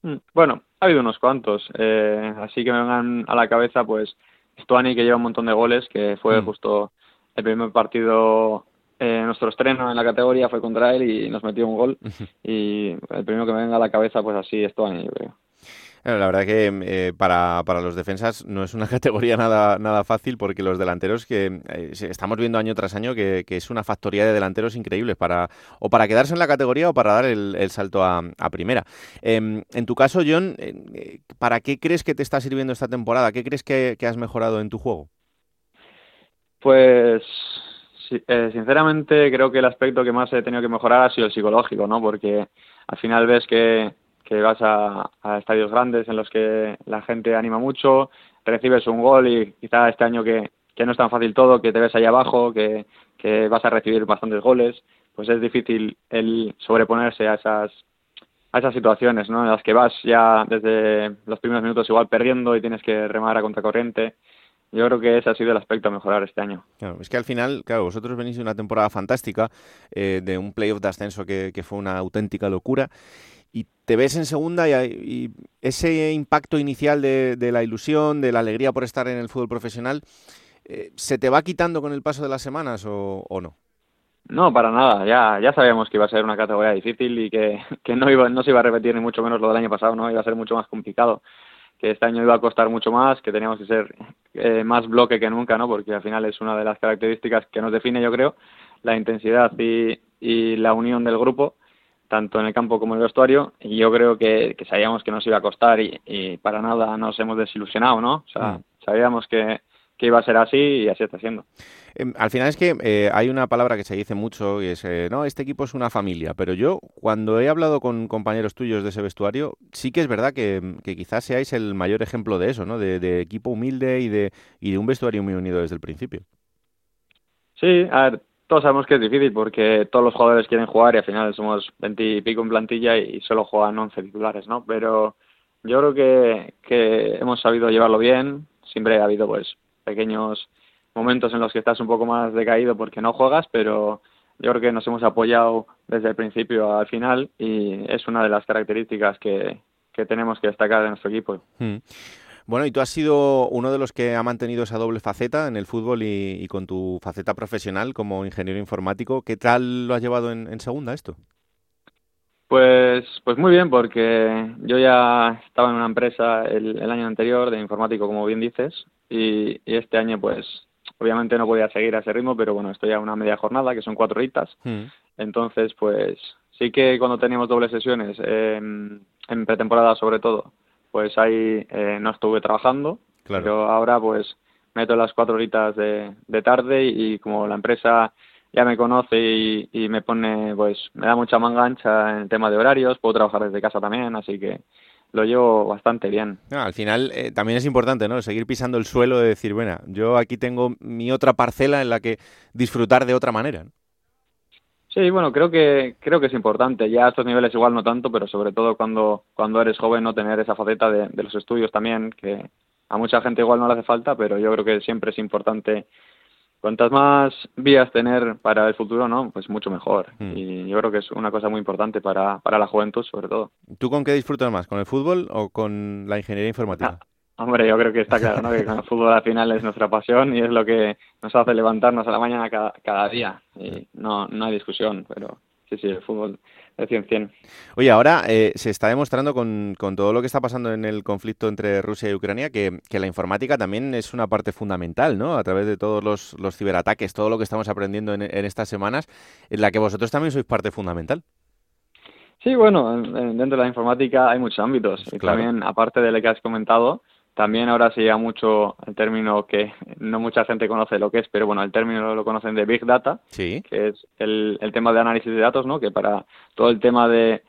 Mm, Bueno, ha habido unos cuantos, eh, así que me vengan a la cabeza, pues, Stuani, que lleva un montón de goles, que fue Mm. justo el primer partido, eh, nuestro estreno en la categoría fue contra él y nos metió un gol, y el primero que me venga a la cabeza, pues así, Stuani, yo creo. La verdad que eh, para, para los defensas no es una categoría nada, nada fácil porque los delanteros que eh, estamos viendo año tras año que, que es una factoría de delanteros increíbles para o para quedarse en la categoría o para dar el, salto a, primera. Em, en tu caso, John, eh, ¿para qué crees que te está sirviendo esta temporada? ¿Qué crees que, que has mejorado en tu juego? Pues sinceramente creo que el aspecto que más he tenido que mejorar ha sido el psicológico, ¿no? Porque al final ves que, que vas a, estadios grandes en los que la gente anima mucho, recibes un gol y quizá este año que, que no es tan fácil todo, que te ves ahí abajo, que, que vas a recibir bastantes goles, pues es difícil el sobreponerse a esas a esas situaciones, ¿no? En las que vas ya desde los primeros minutos igual perdiendo y tienes que remar a contracorriente. Yo creo que ese ha sido el aspecto a mejorar este año. Claro, es que al final, claro, vosotros venís de una temporada fantástica, eh, de un playoff de ascenso que, que fue una auténtica locura, y te ves en segunda y, y ese impacto inicial de, la ilusión, de la alegría por estar en el fútbol profesional, eh, ¿se te va quitando con el paso de las semanas o, o no? No, para nada. Ya, ya sabíamos que iba a ser una categoría difícil y que, que no, iba, no se iba a repetir ni mucho menos lo del año pasado, ¿no? Iba a ser mucho más complicado. Que este año iba a costar mucho más, que teníamos que ser eh, más bloque que nunca, ¿no? Porque al final es una de las características que nos define, yo creo, la intensidad y, y la unión del grupo, tanto en el campo como en el vestuario. Y yo creo que, que sabíamos que nos iba a costar y, y para nada nos hemos desilusionado, ¿no? O sea, Mm. sabíamos que, que iba a ser así y así está siendo. Em, al final es que eh, hay una palabra que se dice mucho y es, eh, no, este equipo es una familia, pero yo cuando he hablado con compañeros tuyos de ese vestuario, sí que es verdad que, que quizás seáis el mayor ejemplo de eso, ¿no? De, de equipo humilde y de, y de un vestuario muy unido desde el principio. Sí, a ver, todos sabemos que es difícil porque todos los jugadores quieren jugar y al final somos 20 y pico en plantilla y solo juegan 11 titulares, ¿no? Pero yo creo que, que hemos sabido llevarlo bien. Siempre ha habido, pues, pequeños momentos en los que estás un poco más decaído porque no juegas, pero yo creo que nos hemos apoyado desde el principio al final y es una de las características que, que tenemos que destacar de nuestro equipo. Mm. Bueno, y tú has sido uno de los que ha mantenido esa doble faceta en el fútbol y, y con tu faceta profesional como ingeniero informático. ¿Qué tal lo has llevado en, en segunda esto? Pues, pues muy bien, porque yo ya estaba en una empresa el, el año anterior de informático, como bien dices, y, y este año, pues, obviamente no podía seguir a ese ritmo, pero bueno, estoy a una media jornada, que son cuatro horitas. Entonces, pues, sí que cuando teníamos dobles sesiones, en, en pretemporada sobre todo, pues ahí eh, no estuve trabajando, pero ahora, pues, meto las cuatro horitas de, de tarde y, como la empresa ya me conoce y, y me pone, pues, me da mucha manga ancha en el tema de horarios, puedo trabajar desde casa también, así que lo llevo bastante bien. Ah, al final eh, también es importante, ¿no? Seguir pisando el suelo de decir, bueno, yo aquí tengo mi otra parcela en la que disfrutar de otra manera. ¿no? Sí, bueno, creo que creo que es importante. Ya a estos niveles igual no tanto, pero sobre todo cuando cuando eres joven no tener esa faceta de, de los estudios también, que a mucha gente igual no le hace falta, pero yo creo que siempre es importante. Cuantas más vías tener para el futuro, ¿no? Pues mucho mejor. Y yo creo que es una cosa muy importante para, para la juventud, sobre todo. ¿Tú con qué disfrutas más? ¿Con el fútbol o con la ingeniería informática? Hombre, yo creo que está claro, ¿no? Que con el fútbol al final es nuestra pasión y es lo que nos hace levantarnos a la mañana cada, cada día. Y no, no hay discusión, pero sí, sí, el fútbol es 100-100. Oye, ahora eh, se está demostrando con, con todo lo que está pasando en el conflicto entre Rusia y Ucrania que, que la informática también es una parte fundamental, ¿no? A través de todos los, los ciberataques, todo lo que estamos aprendiendo en, en estas semanas, en la que vosotros también sois parte fundamental. Sí, bueno, en- en- dentro de la informática hay muchos ámbitos. Y también, aparte de lo que has comentado, también ahora se lleva mucho el término que no mucha gente conoce lo que es, pero bueno, el término lo conocen de Big Data, Sí. que es el, el tema de análisis de datos, ¿no? Que para todo el tema de,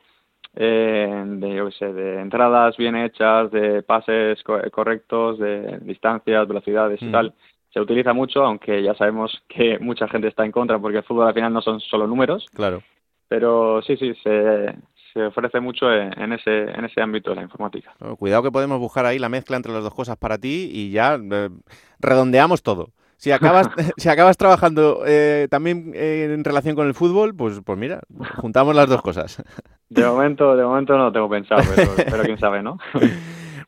eh, de, yo sé, de entradas bien hechas, de pases co- correctos, de distancias, velocidades y Mm. tal, se utiliza mucho, aunque ya sabemos que mucha gente está en contra porque el fútbol al final no son solo números. Claro. Pero sí, sí, se, se ofrece mucho en, en ese, en ese ámbito de la informática. Bueno, Cuidado que podemos buscar ahí la mezcla entre las dos cosas para ti y ya eh, redondeamos todo. Si acabas, si acabas trabajando eh, también eh, en relación con el fútbol, pues, pues mira, juntamos las dos cosas. De momento, de momento no lo tengo pensado, pero, pero quién sabe, ¿no?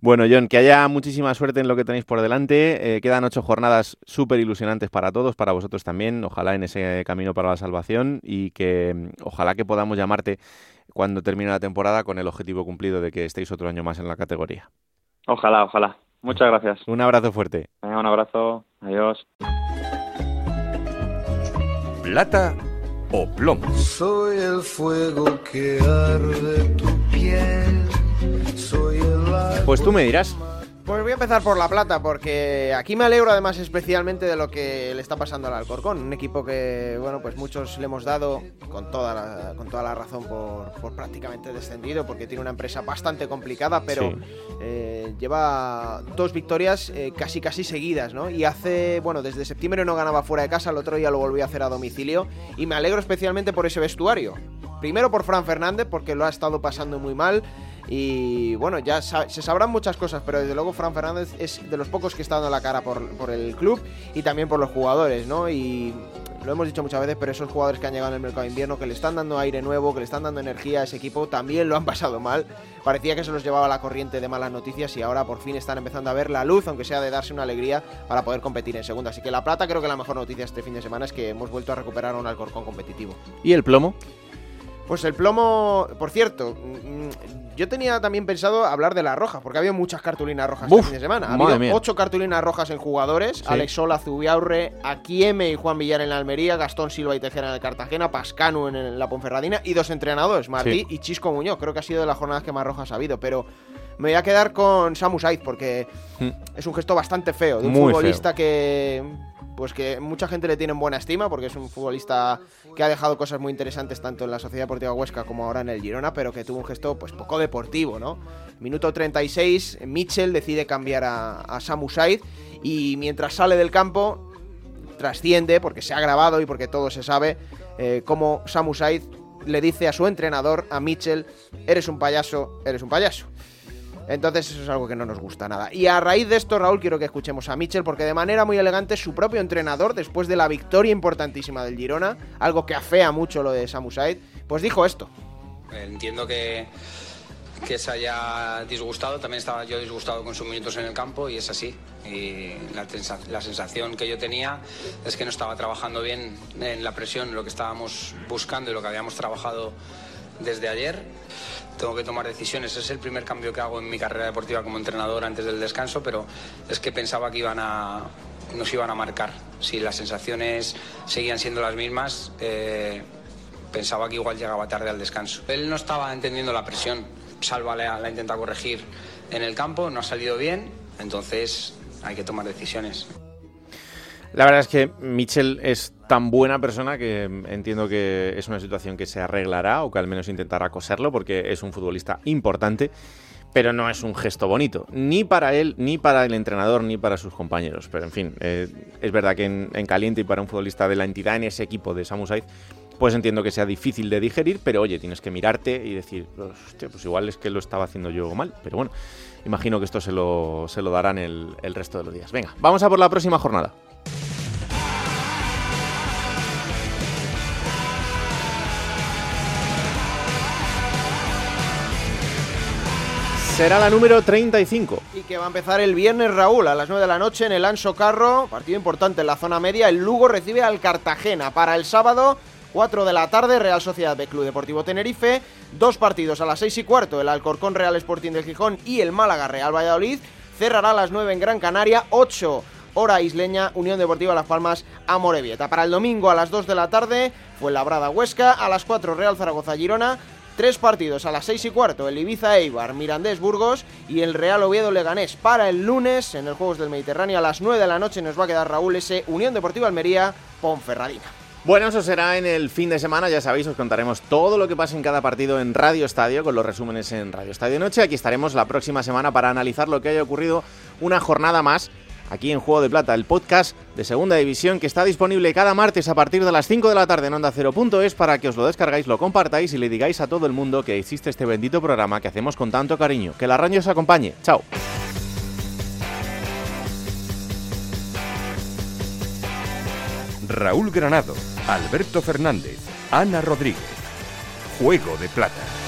Bueno, John, que haya muchísima suerte en lo que tenéis por delante. Eh, quedan ocho jornadas súper ilusionantes para todos, para vosotros también. Ojalá en ese camino para la salvación y que mm, ojalá que podamos llamarte cuando termine la temporada con el objetivo cumplido de que estéis otro año más en la categoría. Ojalá, ojalá. Muchas gracias. Un abrazo fuerte. Un abrazo. Adiós. Plata o plomo. Soy el fuego que arde tu piel. Pues tú me dirás. Pues voy a empezar por La Plata, porque aquí me alegro además especialmente de lo que le está pasando al Alcorcón, un equipo que, bueno, pues muchos le hemos dado con toda la, con toda la razón por, por prácticamente descendido, porque tiene una empresa bastante complicada, pero Sí. eh, lleva dos victorias eh, casi casi seguidas, ¿no? Y hace, bueno, desde septiembre no ganaba fuera de casa, el otro día lo volvió a hacer a domicilio, y me alegro especialmente por ese vestuario. Primero por Fran Fernández, porque lo ha estado pasando muy mal. Y bueno, ya se sabrán muchas cosas, pero desde luego Fran Fernández es de los pocos que está dando la cara por, por el club y también por los jugadores, ¿no? Y lo hemos dicho muchas veces, pero esos jugadores que han llegado en el mercado de invierno, que le están dando aire nuevo, que le están dando energía a ese equipo, también lo han pasado mal. Parecía que se los llevaba la corriente de malas noticias y ahora por fin están empezando a ver la luz, aunque sea de darse una alegría para poder competir en segunda. Así que La Plata creo que la mejor noticia este fin de semana es que hemos vuelto a recuperar un Alcorcón competitivo. ¿Y el plomo? Pues el plomo, por cierto, mm, yo tenía también pensado hablar de las rojas, porque había muchas cartulinas rojas este fin de semana. Ha habido mía. ocho cartulinas rojas en jugadores: Sí. Alex Sola, Zubiaurre, y Juan Villar en la Almería, Gastón Silva y Tejera en el Cartagena, Pascanu en la Ponferradina y dos entrenadores, Martí Sí. y Chisco Muñoz. Creo que ha sido de las jornadas que más rojas ha habido, pero me voy a quedar con Samu Saiz porque Mm. es un gesto bastante feo de un Muy futbolista que pues que mucha gente le tiene en buena estima porque es un futbolista que ha dejado cosas muy interesantes tanto en la Sociedad Deportiva Huesca como ahora en el Girona, pero que tuvo un gesto pues poco deportivo, ¿no? Minuto 36, Mitchell decide cambiar a, a Samu Saiz y mientras sale del campo trasciende porque se ha grabado y porque todo se sabe eh, cómo Samu Saiz le dice a su entrenador, a Mitchell, eres un payaso, eres un payaso. Entonces eso es algo que no nos gusta nada. Y a raíz de esto, Raúl, quiero que escuchemos a Mitchell porque de manera muy elegante su propio entrenador, después de la victoria importantísima del Girona, algo que afea mucho lo de Samu Said, pues dijo esto. Entiendo que, que se haya disgustado, también estaba yo disgustado con sus minutos en el campo y es así. Y la sensación que yo tenía es que no estaba trabajando bien en la presión, lo que estábamos buscando y lo que habíamos trabajado desde ayer. Tengo que tomar decisiones. Es el primer cambio que hago en mi carrera deportiva como entrenador antes del descanso, pero es que pensaba que iban a, nos iban a marcar. Si las sensaciones seguían siendo las mismas, eh, pensaba que igual llegaba tarde al descanso. Él no estaba entendiendo la presión. Salva la, intenta corregir en el campo, no ha salido bien, entonces hay que tomar decisiones. La verdad es que Michel es tan buena persona que entiendo que es una situación que se arreglará o que al menos intentará coserlo porque es un futbolista importante, pero no es un gesto bonito, ni para él, ni para el entrenador, ni para sus compañeros. Pero en fin, eh, es verdad que en, en, caliente y para un futbolista de la entidad en ese equipo de Samu Saiz, pues entiendo que sea difícil de digerir, pero oye, tienes que mirarte y decir, hostia, pues igual es que lo estaba haciendo yo mal, pero bueno, imagino que esto se lo, se lo darán el resto de los días. Venga, vamos a por la próxima jornada. Será la número 35. Y que va a empezar el viernes, Raúl, a las 9 de la noche en el Anso Carro. Partido importante en la zona media. El Lugo recibe al Cartagena. Para el sábado, 4 de la tarde, Real Sociedad de Club Deportivo Tenerife. Dos partidos a las 6 y cuarto, el Alcorcón Real Sporting de Gijón y el Málaga Real Valladolid. Cerrará a las 9 en Gran Canaria, 8 hora isleña, Unión Deportiva Las Palmas a Morevieta. Para el domingo a las 2 de la tarde, fue Labrada Huesca. A las 4, Real Zaragoza Girona. Tres partidos a las 6 y cuarto, el Ibiza Eibar, Mirandés Burgos y el Real Oviedo Leganés. Para el lunes, en el Juegos del Mediterráneo, a las 9 de la noche nos va a quedar Raúl ese Unión Deportiva Almería, Ponferradina. Bueno, eso será en el fin de semana, ya sabéis, os contaremos todo lo que pasa en cada partido en Radio Estadio, con los resúmenes en Radio Estadio Noche. Aquí estaremos la próxima semana para analizar lo que haya ocurrido una jornada más aquí en Juego de Plata, el podcast de Segunda División que está disponible cada martes a partir de las 5 de la tarde en Onda Cero.es para que os lo descargáis, lo compartáis y le digáis a todo el mundo que existe este bendito programa que hacemos con tanto cariño. Que la radio os acompañe. Chao. Raúl Granado, Alberto Fernández, Ana Rodríguez. Juego de Plata.